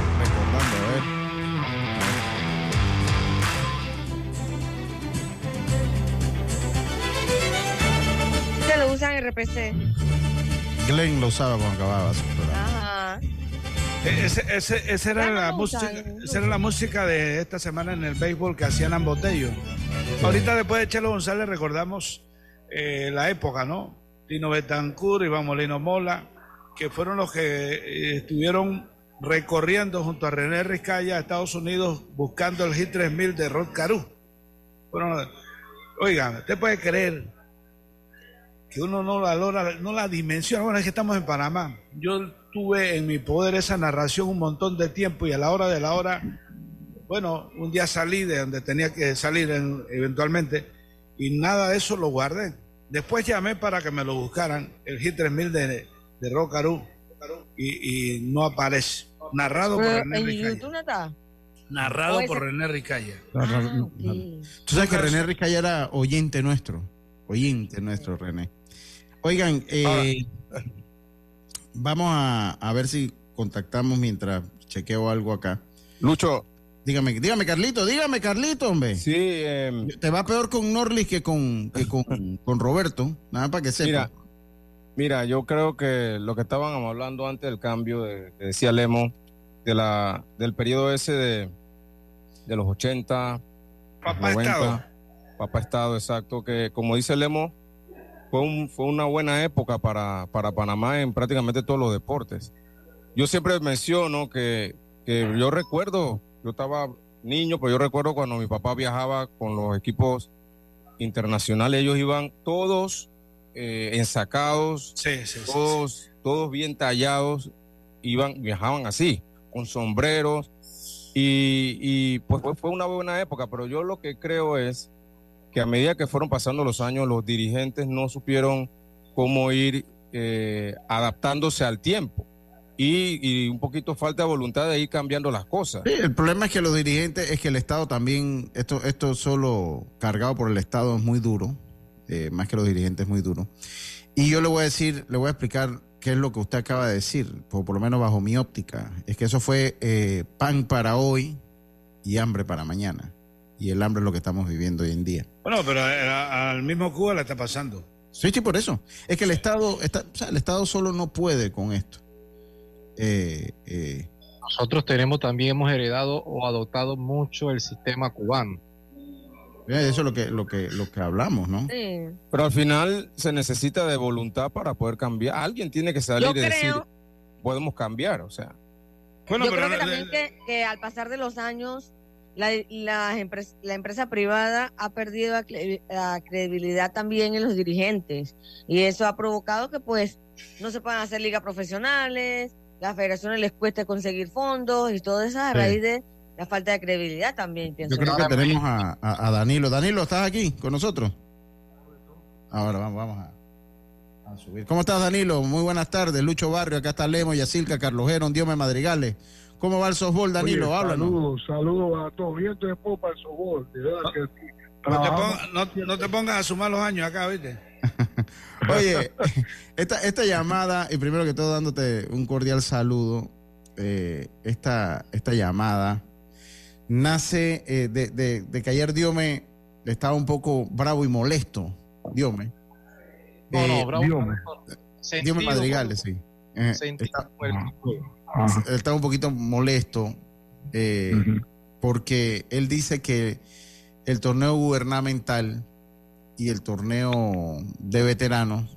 usan RPC. Glenn lo usaba cuando acababa su programa. Ajá. E-, Ese, era la música, esa era la música de esta semana en el béisbol que hacían Ambotello. Ahorita después de Chelo González recordamos eh, la época, ¿no? Tino Betancourt, Iván Molino Mola, que fueron los que eh, estuvieron recorriendo junto a René Rizcaya a Estados Unidos buscando el Hit 3000 de Rod Caru. Bueno, oigan, usted puede creer que uno no la logra, no la dimensiona. Bueno, es que estamos en Panamá. Yo tuve en mi poder esa narración un montón de tiempo y a la hora de la hora, bueno, un día salí de donde tenía que salir en- eventualmente y nada de eso lo guardé. Después llamé para que me lo buscaran, el Hit 3000 de, de Rocaru, y, y no aparece. Narrado por René en Ricaya. YouTube no está. Narrado por René Ricaya. Ah, Tú sabes que René Ricaya era oyente nuestro. Oyente nuestro, René. Oigan, eh, vamos a, a ver si contactamos mientras chequeo algo acá. Lucho. Dígame, dígame, Carlito, dígame, Carlito, hombre. Sí, em, Te va peor con Norlis que con, que con, con Roberto. Nada para que sepa. Mira, mira, yo creo que lo que estaban hablando antes del cambio, de, que decía Lemo, de la, del periodo ese de, de los 80, Papá 90, Estado. Papá Estado, exacto, que como dice Lemo, fue, un, fue una buena época para, para Panamá en prácticamente todos los deportes. Yo siempre menciono que, que yo recuerdo, yo estaba niño, pero yo recuerdo cuando mi papá viajaba con los equipos internacionales, ellos iban todos eh, ensacados, todos, todos bien tallados, iban, viajaban así, con sombreros, y, y, pues fue una buena época, pero yo lo que creo es que a medida que fueron pasando los años, los dirigentes no supieron cómo ir eh, adaptándose al tiempo. Y, un poquito falta de voluntad de ir cambiando las cosas. Sí, el problema es que los dirigentes, es que el Estado también, esto, esto solo cargado por el Estado es muy duro, eh, más que los dirigentes es muy duro. Y yo le voy a decir, le voy a explicar qué es lo que usted acaba de decir, por, por lo menos bajo mi óptica. Es que eso fue eh, pan para hoy y hambre para mañana. Y el hambre es lo que estamos viviendo hoy en día. Bueno, pero al mismo Cuba le está pasando. Sí, sí, por eso. Es que el Estado, está, o sea, el Estado solo no puede con esto. Eh, eh, Nosotros tenemos también, hemos heredado o adoptado mucho el sistema cubano. Eso es lo que, lo que, lo que hablamos, ¿no? Pero al final se necesita de voluntad para poder cambiar. Alguien tiene que salir Yo y decir, creo- podemos cambiar, o sea. Yo creo que también que, que al pasar de los años, la, la, empres- la empresa privada ha perdido la, cre- la credibilidad también en los dirigentes. Y eso ha provocado que pues no se puedan hacer ligas profesionales, las federaciones les cueste conseguir fondos y todo eso a Sí. raíz de la falta de credibilidad también, pienso. Yo creo que tenemos a, a- a Danilo. Danilo, ¿estás aquí con nosotros? Ahora vamos, vamos a, a subir. ¿Cómo estás, Danilo? Muy buenas tardes. Lucho Barrio, acá está Lemo, Yacilca, Carlos Geron, Diome Madrigales. ¿Cómo va el softball, Danilo? Oye, Háblanos. Saludos, saludos a todos. Viento de popa el sobol, de verdad que sí. No te, pongas, no, no te pongas a sumar los años acá, ¿viste? Oye, esta, esta llamada, y primero que todo dándote un cordial saludo, eh, esta, esta llamada nace eh, de, de, que ayer Diome estaba un poco bravo y molesto. Diome. No, no, bravo. Diome. Diome Madrigales, sí. Eh, está, un poquito molesto eh, porque él dice que el torneo gubernamental y el torneo de veteranos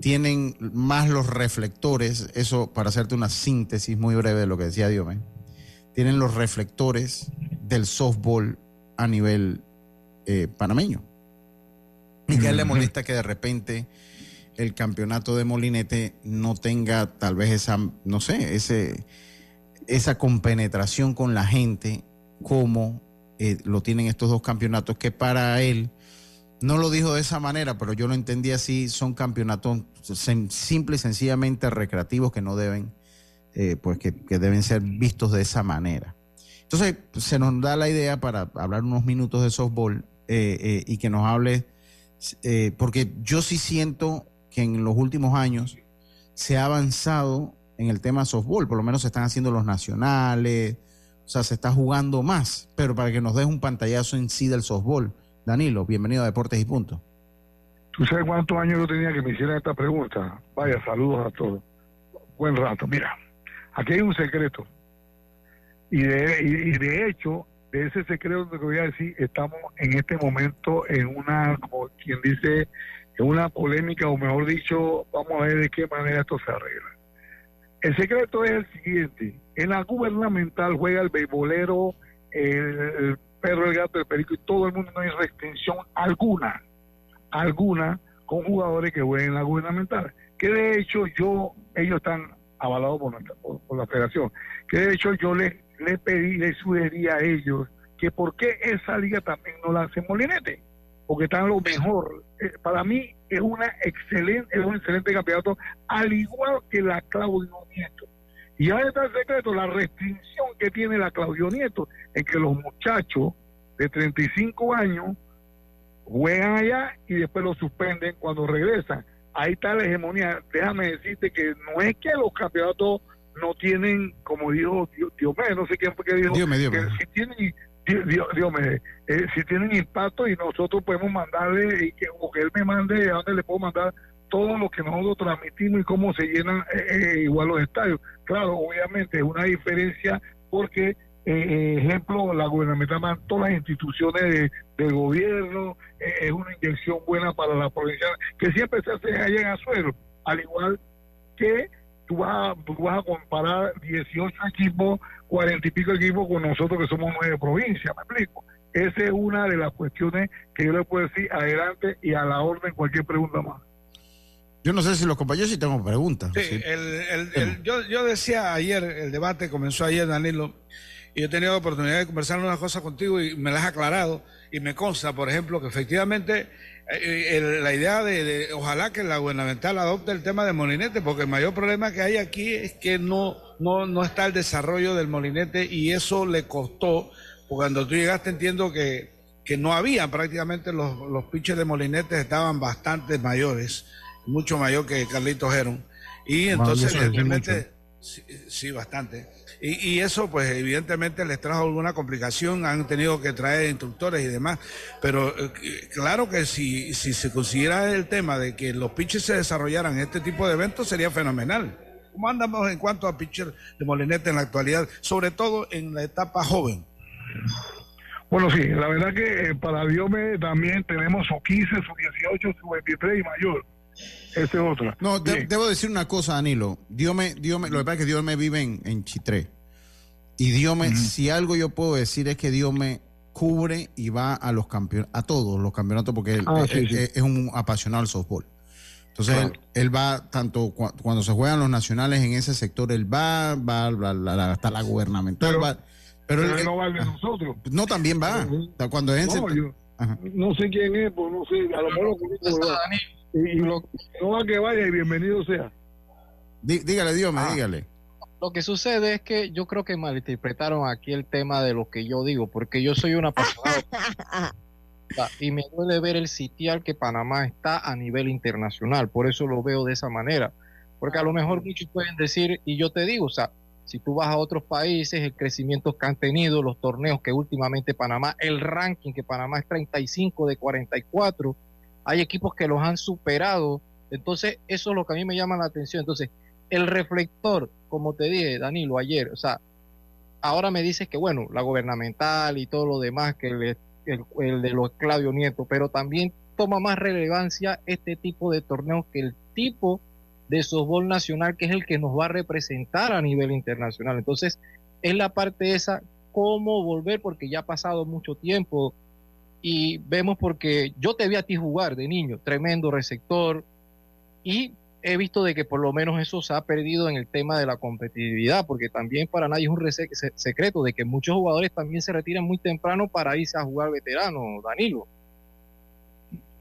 tienen más los reflectores, eso para hacerte una síntesis muy breve de lo que decía Diome, tienen los reflectores del softball a nivel eh, panameño. Y que a él le molesta que de repente el campeonato de Molinete no tenga tal vez esa, no sé, ese, esa compenetración con la gente como eh, lo tienen estos dos campeonatos, que para él, no lo dijo de esa manera, pero yo lo entendí así, son campeonatos simple y sencillamente recreativos que no deben, eh, pues que, deben ser vistos de esa manera. Entonces, se nos da la idea para hablar unos minutos de softball eh, y que nos hable, porque yo sí siento que en los últimos años se ha avanzado en el tema softball, por lo menos se están haciendo los nacionales, o sea, se está jugando más, pero para que nos des un pantallazo en sí del softball. Danilo, bienvenido a Deportes y Punto. ¿Tú sabes cuántos años yo tenía que me hicieran esta pregunta? Vaya, saludos a todos. Buen rato. Mira, aquí hay un secreto. Y de, y de hecho, de ese secreto que voy a decir, estamos en este momento en una, como quien dice, una polémica, o mejor dicho, vamos a ver de qué manera esto se arregla. El secreto es el siguiente, en la gubernamental juega el beisbolero, el, perro, el gato, el perico y todo el mundo, no hay restricción alguna, alguna con jugadores que jueguen en la gubernamental. Que de hecho yo, ellos están avalados por, la federación, que de hecho yo les le pedí, le sugerí a ellos que por qué esa liga también no la hace Molinete porque están lo mejor. Eh, para mí es una excelente, es un excelente campeonato, al igual que la Claudio Nieto. Y ahí está el secreto, la restricción que tiene la Claudio Nieto en que los muchachos de 35 años juegan allá y después los suspenden cuando regresan. Ahí está la hegemonía. Déjame decirte que no es que los campeonatos no tienen, como dijo Dios, Dios no sé quién fue que dijo, que si tienen Dios, Dios me, eh, si tienen impacto y nosotros podemos mandarle, y que, o que él me mande a dónde le puedo mandar todo lo que nosotros transmitimos y cómo se llenan eh, eh, igual los estadios. Claro, obviamente es una diferencia porque, ejemplo, la gubernamental, todas las instituciones de, del gobierno, es una inyección buena para la provincia, que siempre se hace allá en Azuero, al igual que tú vas, tú vas a comparar 18 equipos cuarenta y pico equipos con nosotros que somos nueve provincias, me explico. Esa es una de las cuestiones que yo le puedo decir adelante y a la orden cualquier pregunta más. Yo no sé si los compañeros sí tengo preguntas. Sí, el, yo, yo decía ayer, el debate comenzó ayer, Danilo, y he tenido la oportunidad de conversar unas cosas contigo y me las has aclarado. Y me consta, por ejemplo, que efectivamente eh, la idea de, ojalá que la gubernamental adopte el tema del molinete, porque el mayor problema que hay aquí es que no, no, no está el desarrollo del molinete y eso le costó, porque cuando tú llegaste entiendo que, que no había prácticamente los, los pinches de molinete estaban bastante mayores, mucho mayor que Carlitos Geron. Y entonces, realmente, sí, bastante. Y, eso, pues, evidentemente les trajo alguna complicación, han tenido que traer instructores y demás. Pero eh, claro que si, si se consiguiera el tema de que los pitchers se desarrollaran en este tipo de eventos, sería fenomenal. ¿Cómo andamos en cuanto a pitcher de molinete en la actualidad, sobre todo en la etapa joven? Bueno, sí, la verdad que eh, para Diome también tenemos su 15, su 18, su 23 y mayor. Ese es otro. No, debo decir una cosa, Danilo. Dios me, lo que pasa es que Dios me vive en, Chitré. Y Dios me, si algo yo puedo decir es que Dios me cubre y va a los campeonatos, a todos los campeonatos, porque él, ah, es, un apasionado al softball. Entonces él, va tanto cuando se juegan los nacionales en ese sector, él va, va, hasta la gubernamental. Pero, él, no va de nosotros. No, también va. Cuando es no, no sé quién es, pues no sé, a lo mejor y, lo, no va que vaya y bienvenido sea. dígale, Dios me ah. dígale. Lo que sucede es que yo creo que malinterpretaron aquí el tema de lo que yo digo, porque yo soy una persona y me duele ver el sitial que Panamá está a nivel internacional, por eso lo veo de esa manera, porque a lo mejor muchos pueden decir, y yo te digo, o sea, Si tú vas a otros países, el crecimiento que han tenido, los torneos que últimamente Panamá, el ranking que Panamá es 35 de 44, hay equipos que los han superado. Entonces, eso es lo que a mí me llama la atención. Entonces, el reflector, como te dije, Danilo, ayer, o sea, ahora me dices que, bueno, la gubernamental y todo lo demás, que el, el de los Claudio Nieto, pero también toma más relevancia este tipo de torneos que el tipo de softball nacional, que es el que nos va a representar a nivel internacional. Entonces, es la parte esa, cómo volver, porque ya ha pasado mucho tiempo y vemos porque yo te vi a ti jugar de niño, tremendo receptor, y he visto de que por lo menos eso se ha perdido en el tema de la competitividad, porque también para nadie es un secreto de que muchos jugadores también se retiran muy temprano para irse a jugar veterano, Danilo.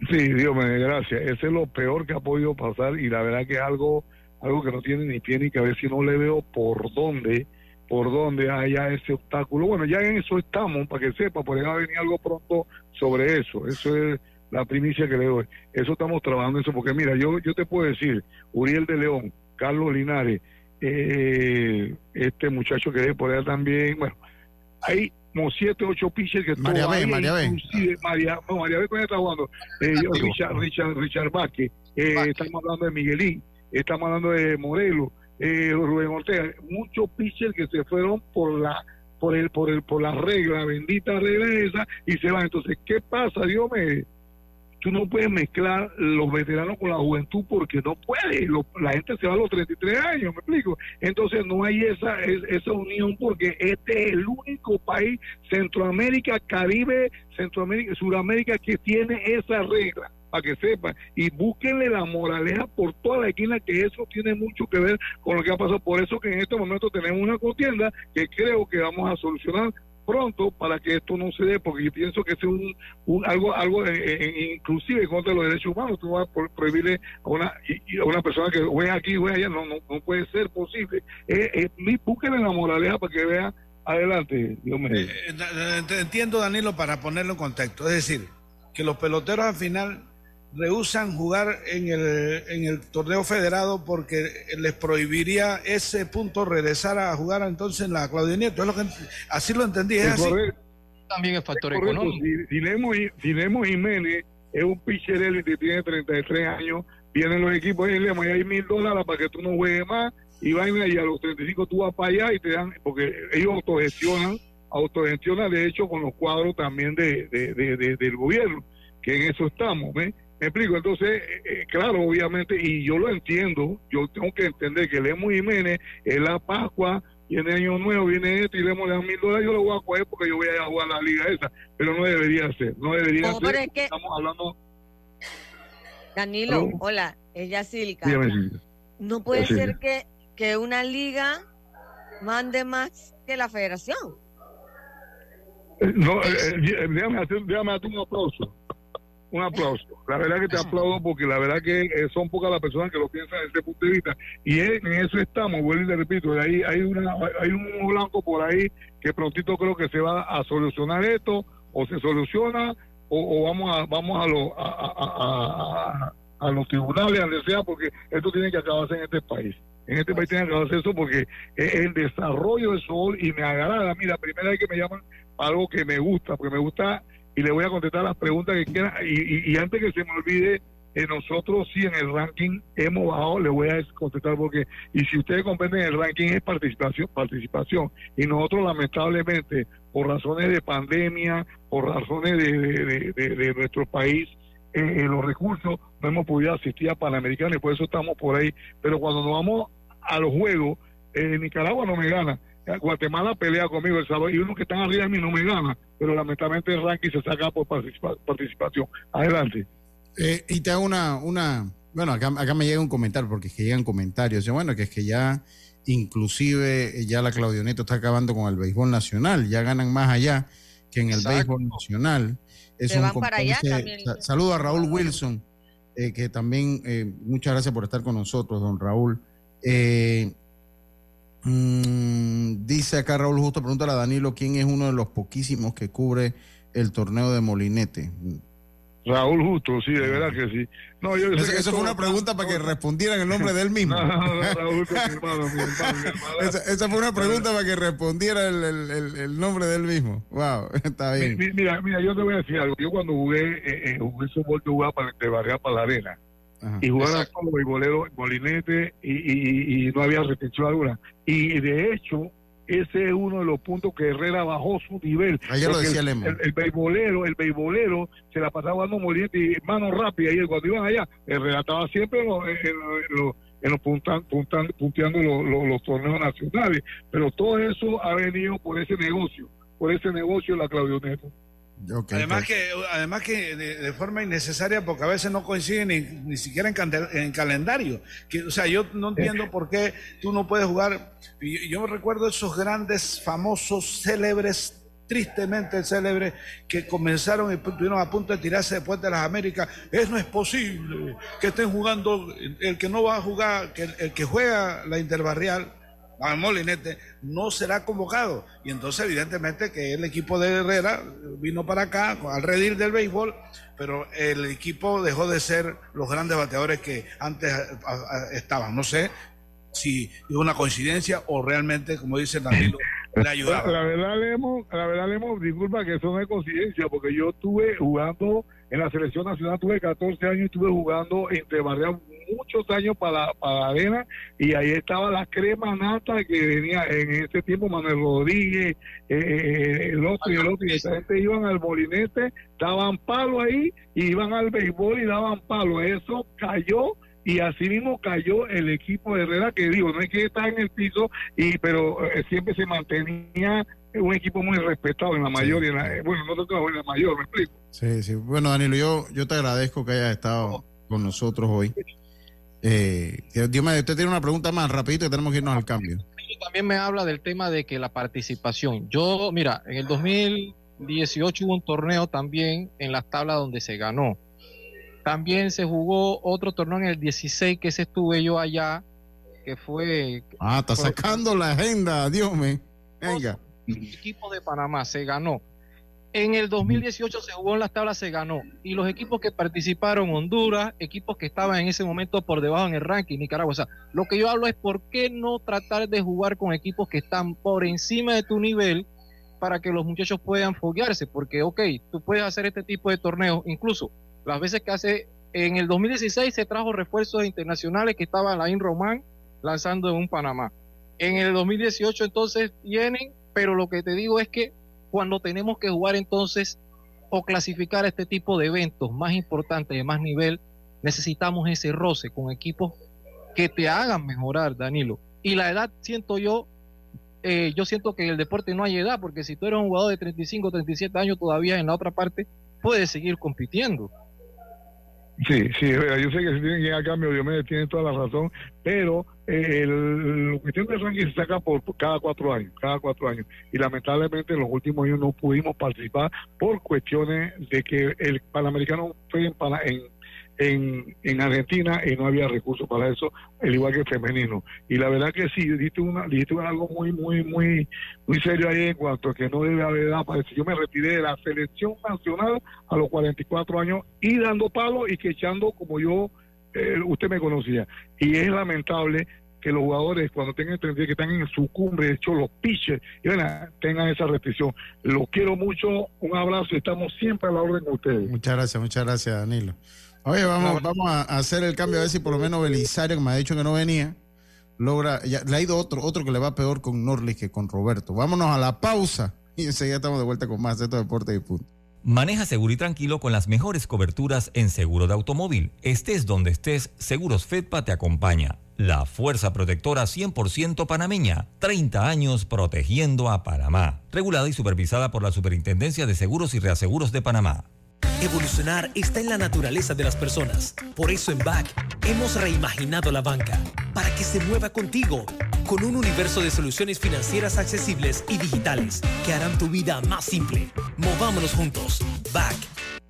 Sí, Dios me gracias. Ese es lo peor que ha podido pasar y la verdad que es algo, algo que no tiene ni pie ni cabeza y no le veo por dónde, por dónde haya ese obstáculo. Bueno, ya en eso estamos, para que sepa, porque va a venir algo pronto sobre eso. Eso es la primicia que le doy. Eso estamos trabajando eso, porque mira, yo, yo te puedo decir, Uriel de León, Carlos Linares, eh, este muchacho que es por allá también, bueno, hay como siete, ocho pitchers que María B, María B. María, no, María B está jugando. Eh, Richard, Richard, Richard Vázquez, eh, estamos hablando de Miguelín, estamos hablando de Morelos, eh, Rubén Ortega, muchos pitchers que se fueron por la por el por el por la regla, bendita regla esa y se van. Entonces, ¿qué pasa? Dios me tú no puedes mezclar los veteranos con la juventud porque no puede. la gente se va a los 33 años, me explico. Entonces no hay esa, esa unión porque este es el único país, Centroamérica, Caribe, Centroamérica, Sudamérica, que tiene esa regla para que sepan, y búsquenle la moraleja por toda la esquina, que eso tiene mucho que ver con lo que ha pasado. Por eso que en este momento tenemos una contienda que creo que vamos a solucionar pronto para que esto no se dé, porque yo pienso que es un, algo algo eh, eh, inclusive contra los derechos humanos. Tú vas a prohibirle a una, a una persona que juega aquí, juega allá, no, no, no puede ser posible. Eh, eh, la moraleja para que vea adelante. Dios me... entiendo, Danilo, para ponerlo en contexto. Es decir, que los peloteros al final rehusan jugar en el, en el torneo federado porque les prohibiría ese punto regresar a jugar entonces en la Claudia Nieto. Es lo que, así lo entendí. ¿es así? También el factor económico. Dinemo, Jiménez es un pitcher que tiene 33 años. Vienen los equipos y le hay mil dólares para que tú no juegues más. Y van y a los 35 tú vas para allá y te dan, porque ellos autogestionan, autogestionan de hecho con los cuadros también de, de, del gobierno, que en eso estamos. ¿ves? Me explico, entonces, eh, eh, claro, obviamente, y yo lo entiendo, yo tengo que entender que Lemo Jiménez es la Pascua, viene Año Nuevo, viene esto y Lemo le da mil dólares, yo lo voy a coger porque yo voy a ir a jugar la liga esa, pero no debería ser, no debería ser. Estamos hablando. Danilo, hola, ella Silca. No puede ser que, que una liga mande más que la federación. Eh, no, déjame, hacer, déjame hacer un aplauso un aplauso. La verdad que te aplaudo porque la verdad que eh, son pocas las personas que lo piensan desde ese punto de vista. Y en eso estamos, vuelvo y te repito, hay, hay, una, hay un blanco por ahí que prontito creo que se va a solucionar esto, o se soluciona, o, vamos a vamos a, lo, a, a, los tribunales, a donde sea, porque esto tiene que acabarse en este país. En este país tiene que acabarse eso porque es el desarrollo del sol y me agrada. Mira, primera vez que me llaman algo que me gusta, porque me gusta y le voy a contestar las preguntas que quieran. Y, antes que se me olvide, eh, nosotros sí en el ranking hemos bajado, le voy a contestar porque, y si ustedes comprenden, el ranking es participación, participación. Y nosotros lamentablemente, por razones de pandemia, por razones de, de, nuestro país, eh, los recursos, no hemos podido asistir a Panamericanos y por eso estamos por ahí. Pero cuando nos vamos a los juegos, eh, Nicaragua no me gana. Guatemala pelea conmigo el sábado y uno que están arriba de mí no me gana, pero lamentablemente el ranking se saca por participación. Adelante. Eh, y te hago una, una bueno, acá, acá me llega un comentario, porque es que llegan comentarios, bueno, que es que ya inclusive ya la Claudioneta está acabando con el béisbol nacional, ya ganan más allá que en el béisbol nacional. Es un para allá también. Saludo a Raúl Wilson, eh, que también, eh, muchas gracias por estar con nosotros, don Raúl. Eh, Mm, dice acá Raúl Justo, pregunta a Danilo, ¿quién es uno de los poquísimos que cubre el torneo de Molinete? Raúl Justo, sí, de verdad que sí. No, yo eso, eso fue una pregunta para que respondieran el nombre de él mismo. Esa, fue una pregunta para que respondiera el, el, el, el, nombre de él mismo. Wow, está bien. Mira, mira, yo te voy a decir algo. Yo cuando jugué, eh, eh, jugué fútbol, yo jugaba para, de barriar para la arena. Ajá, y jugaba con los boleros, bolinete y, y, y, no había restricción alguna. Y de hecho, ese es uno de los puntos que Herrera bajó su nivel. Ayer lo decía el, Lemo. El, el, beisbolero, el beisbolero se la pasaba jugando molinete y mano rápida. Y cuando iban allá, Herrera estaba siempre en los, en, en, en los puntan, puntan, punteando los, los, los, torneos nacionales. Pero todo eso ha venido por ese negocio, por ese negocio de la Claudio Neto. Okay, además okay. que además que de, de, forma innecesaria porque a veces no coinciden ni, ni siquiera en, en, calendario. Que o sea yo no entiendo por qué tú no puedes jugar. Yo, yo recuerdo esos grandes famosos célebres tristemente célebres que comenzaron y estuvieron a punto de tirarse después de las Américas. Es no es posible que estén jugando el que no va a jugar que el, el que juega la interbarrial Molinete no será convocado. Y entonces, evidentemente, que el equipo de Herrera vino para acá al redir del béisbol, pero el equipo dejó de ser los grandes bateadores que antes estaban. No sé si es una coincidencia o realmente, como dice Danilo, le ayudaba. La, la verdad, Lemo, la verdad, Lemo, disculpa que eso no es coincidencia, porque yo estuve jugando en la selección nacional, tuve 14 años y estuve jugando entre barrias muchos años para, para la arena y ahí estaba la crema nata que venía en ese tiempo Manuel Rodríguez, eh, el otro y el otro, y esa gente iban al molinete, daban palo ahí, y iban al béisbol y daban palo. Eso cayó y así mismo cayó el equipo de Herrera que digo, no es que está en el piso, y pero eh, siempre se mantenía un equipo muy respetado en la mayor, sí. y en la, bueno, no tanto en la mayor, me explico. Sí, sí. Bueno, Danilo, yo, yo te agradezco que hayas estado con nosotros hoy. Eh, Dios me, usted tiene una pregunta más rapidito que tenemos que irnos al cambio. También me habla del tema de que la participación. Yo, mira, en el 2018 hubo un torneo también en las tablas donde se ganó. También se jugó otro torneo en el 16 que ese estuve yo allá, que fue... Ah, está fue, sacando la agenda, Dios me. Venga. El equipo de Panamá se ganó. En el 2018 se jugó en las tablas, se ganó. Y los equipos que participaron, Honduras, equipos que estaban en ese momento por debajo en el ranking, Nicaragua. O sea, lo que yo hablo es por qué no tratar de jugar con equipos que están por encima de tu nivel para que los muchachos puedan foguearse. Porque, ok, tú puedes hacer este tipo de torneos. Incluso las veces que hace, en el 2016 se trajo refuerzos internacionales que estaba Laín Román lanzando en un Panamá. En el 2018 entonces vienen, pero lo que te digo es que cuando tenemos que jugar entonces o clasificar este tipo de eventos más importantes, de más nivel, necesitamos ese roce con equipos que te hagan mejorar, Danilo. Y la edad, siento yo, eh, yo siento que en el deporte no hay edad, porque si tú eres un jugador de 35, 37 años todavía en la otra parte, puedes seguir compitiendo. Sí, sí, yo sé que se tienen que ir a cambio, Diomedes toda la razón, pero eh, el, la cuestión del ranking se saca por, por, cada cuatro años, cada cuatro años, y lamentablemente en los últimos años no pudimos participar por cuestiones de que el Panamericano fue en, en, en, en Argentina y no había recursos para eso, al igual que el femenino. Y la verdad que sí, dijiste, una, dijiste algo muy, muy, muy, muy serio ahí en cuanto a que no debe haber edad para eso. Yo me retiré de la selección nacional a los 44 años y dando palos y que echando como yo, eh, usted me conocía. Y es lamentable que los jugadores cuando tengan que están en su cumbre, de hecho los pitchers, tengan esa restricción. Los quiero mucho, un abrazo estamos siempre a la orden con ustedes. Muchas gracias, muchas gracias Danilo. Oye, vamos, vamos a hacer el cambio a ver si por lo menos Belisario, que me ha dicho que no venía, logra. Ya, le ha ido otro, otro que le va peor con Norlis que con Roberto. Vámonos a la pausa y enseguida estamos de vuelta con más de estos deportes y punto. Maneja seguro y tranquilo con las mejores coberturas en seguro de automóvil. Estés donde estés, Seguros Fedpa te acompaña. La fuerza protectora 100% panameña. 30 años protegiendo a Panamá. Regulada y supervisada por la Superintendencia de Seguros y Reaseguros de Panamá. Evolucionar está en la naturaleza de las personas. Por eso en BAC hemos reimaginado la banca para que se mueva contigo con un universo de soluciones financieras accesibles y digitales que harán tu vida más simple. Movámonos juntos. BAC.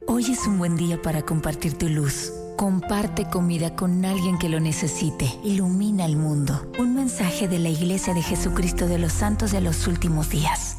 Hoy es un buen día para compartir tu luz. Comparte comida con alguien que lo necesite. Ilumina el mundo. Un mensaje de la Iglesia de Jesucristo de los Santos de los Últimos Días.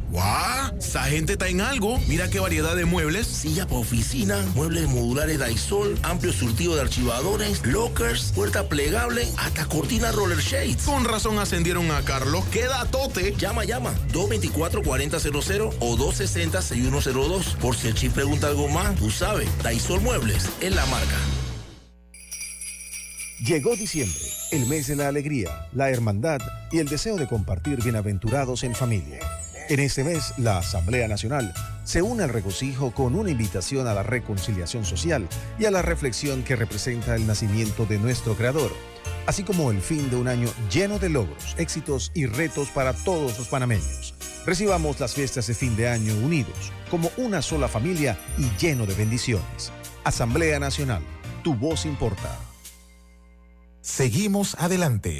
¡Guau! Esa gente está en algo. Mira qué variedad de muebles. Silla para oficina, muebles modulares Daisol, amplio surtido de archivadores, lockers, puerta plegable, hasta cortina roller shades. Con razón ascendieron a Carlos. ¡Queda tote! Llama, llama. 224-4000 o 260-6102. Por si el chip pregunta algo más, tú sabes. Daisol Muebles es la marca. Llegó diciembre, el mes de la alegría, la hermandad y el deseo de compartir bienaventurados en familia. En este mes, la Asamblea Nacional se une al regocijo con una invitación a la reconciliación social y a la reflexión que representa el nacimiento de nuestro Creador, así como el fin de un año lleno de logros, éxitos y retos para todos los panameños. Recibamos las fiestas de fin de año unidos, como una sola familia y lleno de bendiciones. Asamblea Nacional, tu voz importa. Seguimos adelante.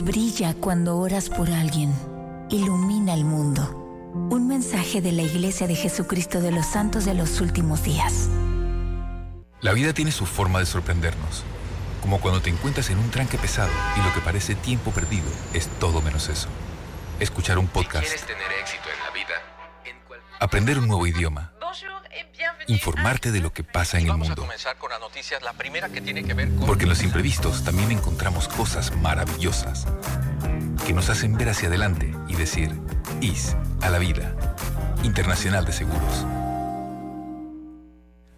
Luz brilla cuando oras por alguien. Ilumina el mundo. Un mensaje de la Iglesia de Jesucristo de los Santos de los Últimos Días. La vida tiene su forma de sorprendernos. Como cuando te encuentras en un tranque pesado y lo que parece tiempo perdido es todo menos eso. Escuchar un podcast. tener éxito en la vida, Aprender un nuevo idioma. Informarte de lo que pasa en el mundo. con las noticias, la primera que tiene que ver con... Porque en los imprevistos también encontramos cosas maravillosas que nos hacen ver hacia adelante y decir, IS a la vida. Internacional de Seguros.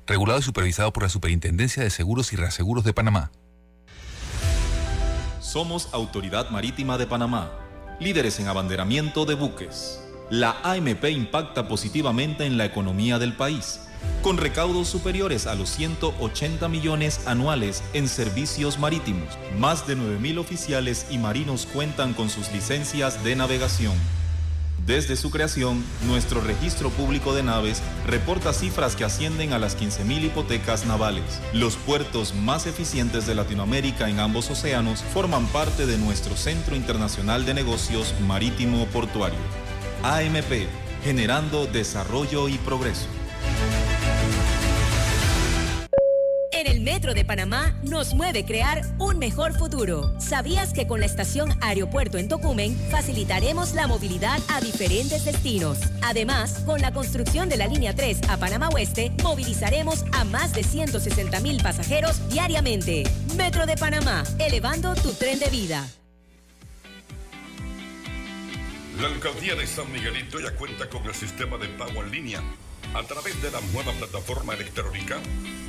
Regulado y supervisado por la Superintendencia de Seguros y Reaseguros de Panamá. Somos Autoridad Marítima de Panamá, líderes en abanderamiento de buques. La AMP impacta positivamente en la economía del país, con recaudos superiores a los 180 millones anuales en servicios marítimos. Más de 9.000 oficiales y marinos cuentan con sus licencias de navegación. Desde su creación, nuestro registro público de naves reporta cifras que ascienden a las 15.000 hipotecas navales. Los puertos más eficientes de Latinoamérica en ambos océanos forman parte de nuestro Centro Internacional de Negocios Marítimo Portuario. AMP, generando desarrollo y progreso. El Metro de Panamá nos mueve crear un mejor futuro. ¿Sabías que con la estación Aeropuerto en Tocumen facilitaremos la movilidad a diferentes destinos? Además, con la construcción de la línea 3 a Panamá Oeste, movilizaremos a más de 160 mil pasajeros diariamente. Metro de Panamá, elevando tu tren de vida. La alcaldía de San Miguelito ya cuenta con el sistema de pago en línea. A través de la nueva plataforma electrónica,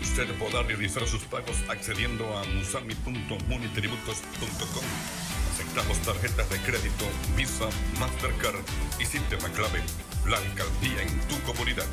usted podrá realizar sus pagos accediendo a musami.munitributos.com. Aceptamos tarjetas de crédito, Visa, Mastercard y sistema clave. La alcaldía en tu comunidad.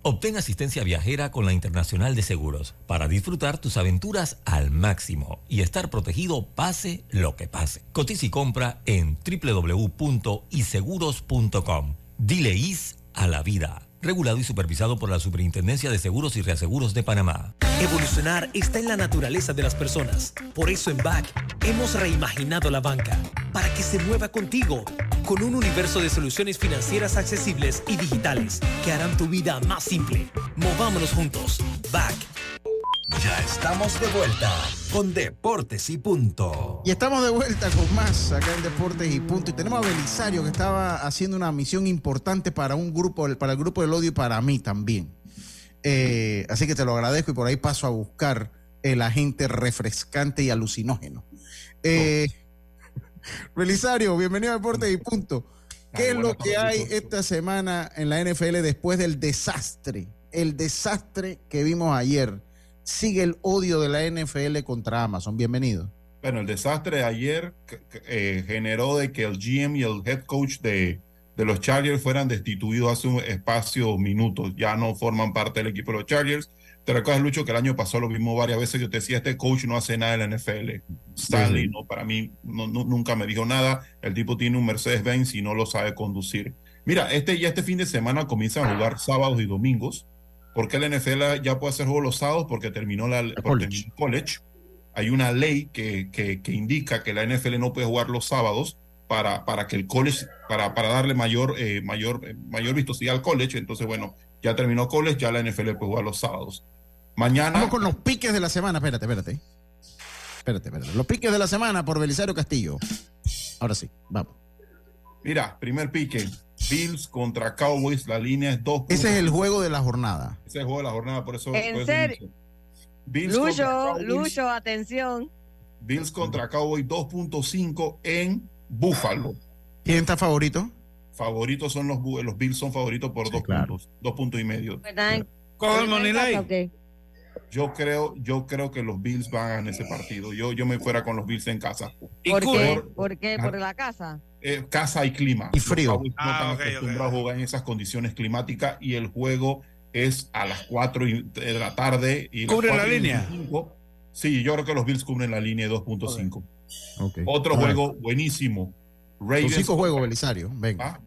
Obtén asistencia viajera con la Internacional de Seguros para disfrutar tus aventuras al máximo y estar protegido pase lo que pase. Cotiza y compra en www.iseguros.com. Dile IS a la vida. Regulado y supervisado por la Superintendencia de Seguros y Reaseguros de Panamá. Evolucionar está en la naturaleza de las personas. Por eso en BAC hemos reimaginado la banca para que se mueva contigo con un universo de soluciones financieras accesibles y digitales que harán tu vida más simple. Movámonos juntos. BAC. Ya estamos de vuelta con Deportes y Punto. Y estamos de vuelta con más acá en Deportes y Punto. Y tenemos a Belisario que estaba haciendo una misión importante para un grupo, para el grupo del odio y para mí también. Eh, así que te lo agradezco y por ahí paso a buscar el agente refrescante y alucinógeno. Eh, Belisario, bienvenido a Deportes y Punto. ¿Qué es lo que hay esta semana en la NFL después del desastre? El desastre que vimos ayer. Sigue el odio de la NFL contra Amazon. Bienvenido. Bueno, el desastre de ayer eh, generó de que el GM y el head coach de, de los Chargers fueran destituidos hace un espacio minutos. Ya no forman parte del equipo de los Chargers. Te recuerdas, Lucho, que el año pasado lo vimos varias veces. Yo te decía, este coach no hace nada en la NFL. Stanley, no, para mí no, nunca me dijo nada. El tipo tiene un Mercedes-Benz y no lo sabe conducir. Mira, este ya este fin de semana comienzan a jugar sábados y domingos. Porque la NFL ya puede hacer juegos los sábados? Porque terminó la college. college. Hay una ley que, que, que indica que la NFL no puede jugar los sábados para, para que el college, para, para darle mayor, eh, mayor, eh, mayor vistosidad al college. Entonces, bueno, ya terminó college, ya la NFL puede jugar los sábados. Mañana. Vamos con los piques de la semana. Espérate, espérate. Espérate, espérate. Los piques de la semana por Belisario Castillo. Ahora sí, vamos. Mira, primer pique. Bills contra Cowboys, la línea es 2. Ese es el juego de la jornada. Ese es el juego de la jornada, por eso. ¿En serio? Lucho, Lucho, atención. Bills contra Cowboys 2.5 en Buffalo. ¿Quién está favorito? Favoritos son los, los Bills, son favoritos por dos puntos, dos puntos y medio. ¿Con el Yo creo, yo creo que los Bills van a ganar ese partido. Yo, yo me fuera con los Bills en casa. ¿Por, qué? ¿Por qué? ¿Por la casa? Eh, casa y clima. Y frío. no ah, están acostumbrados a jugar en esas condiciones climáticas y el juego es a las 4 de la tarde. Y ¿Cubre la línea? Sí, yo creo que los Bills cubren la línea 2.5. Otro juego buenísimo. son cinco juegos, Belisario. Venga. ¿Ah?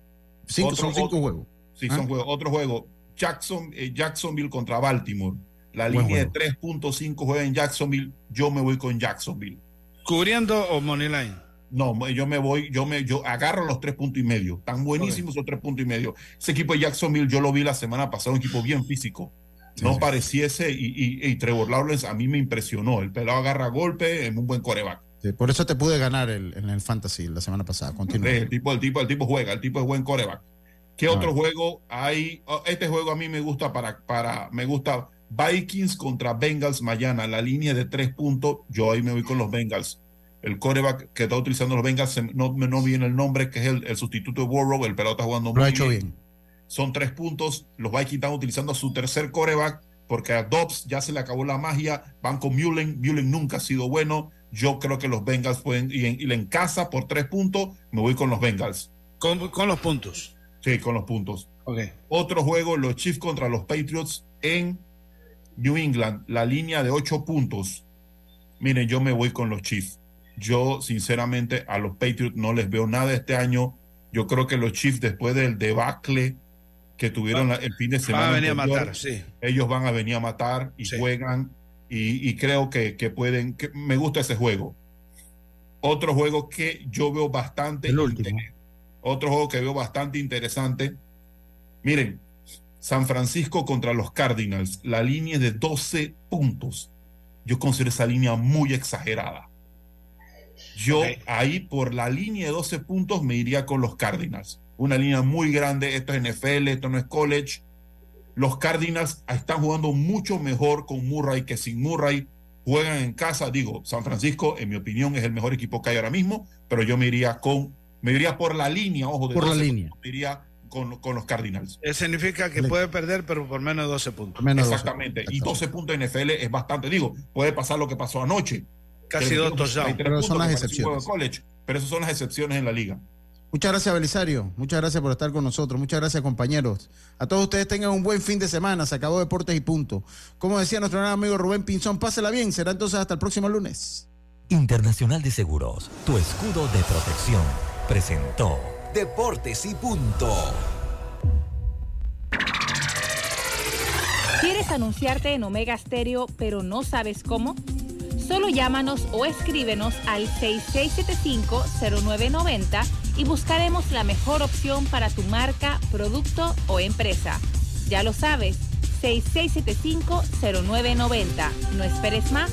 Cinco, son cinco juegos. Sí, son ¿Ah? juegos. Otro juego. Jackson, eh, Jacksonville contra Baltimore. La línea de 3.5 juega en Jacksonville. Yo me voy con Jacksonville. ¿Cubriendo o Moneyline? No, yo me voy, yo me, yo agarro los tres puntos y medio. Están buenísimos esos tres puntos y medio. Ese equipo de Jacksonville, yo lo vi la semana pasada, un equipo bien físico. No pareciese, y, y, Trevor Lawrence a mí me impresionó. El pelado agarra golpe, es un buen coreback por eso te pude ganar el, en el fantasy la semana pasada. Continúa. El tipo, el tipo, el tipo juega, el tipo es buen coreback. ¿Qué otro juego hay? Oh, este juego a mí me gusta para, para, me gusta Vikings contra Bengals mañana, la línea de tres puntos. Yo ahí me voy con los Bengals. El coreback que está utilizando los Bengals, no, no viene el nombre, que es el, el sustituto de Warrow, el pelado está jugando muy Lo ha hecho bien. Son tres puntos. Los Vikings están utilizando su tercer coreback porque a Dobbs ya se le acabó la magia. Van con Mullen. Mullen nunca ha sido bueno. Yo creo que los Bengals pueden ir en, en casa por tres puntos. Me voy con los Bengals. Con, los puntos. Sí, con los puntos. Okay. Otro juego, los Chiefs contra los Patriots en New England. La línea de ocho puntos. Miren, yo me voy con los Chiefs. Yo, sinceramente, a los Patriots no les veo nada este año. Yo creo que los Chiefs, después del debacle que tuvieron el fin de semana, van a venir a matar, sí. ellos van a venir a matar y juegan y, creo que, pueden, que me gusta ese juego. Otro juego que yo veo bastante, el último. otro juego que veo bastante interesante. Miren, San Francisco contra los Cardinals, la línea de 12 puntos. Yo considero esa línea muy exagerada. Yo ahí por la línea de 12 puntos me iría con los Cardinals. Una línea muy grande, esto es NFL, esto no es college los Cardinals están jugando mucho mejor con Murray que sin Murray. Juegan en casa, digo, San Francisco, en mi opinión, es el mejor equipo que hay ahora mismo, pero yo me iría con, me iría por la línea, ojo, de por la línea. Me iría con, los Cardinals. Eso significa que puede perder, pero por menos de 12 puntos. Exactamente. Y 12 puntos en NFL es bastante. Digo, puede pasar lo que pasó anoche. Casi dos touchdowns. Pero son las excepciones. pero esas son las excepciones en la liga. Muchas gracias, Belisario. Muchas gracias por estar con nosotros. Muchas gracias, compañeros. A todos ustedes tengan un buen fin de semana. Se acabó Deportes y punto. Como decía nuestro gran amigo Rubén Pinzón, pásela bien. Será entonces hasta el próximo lunes. Internacional de Seguros, tu escudo de protección, presentó Deportes y punto. ¿Quieres anunciarte en Omega Stereo, pero no sabes cómo? Solo llámanos o escríbenos al 6675-0990 y buscaremos la mejor opción para tu marca, producto o empresa. Ya lo sabes, 6675-0990. No esperes más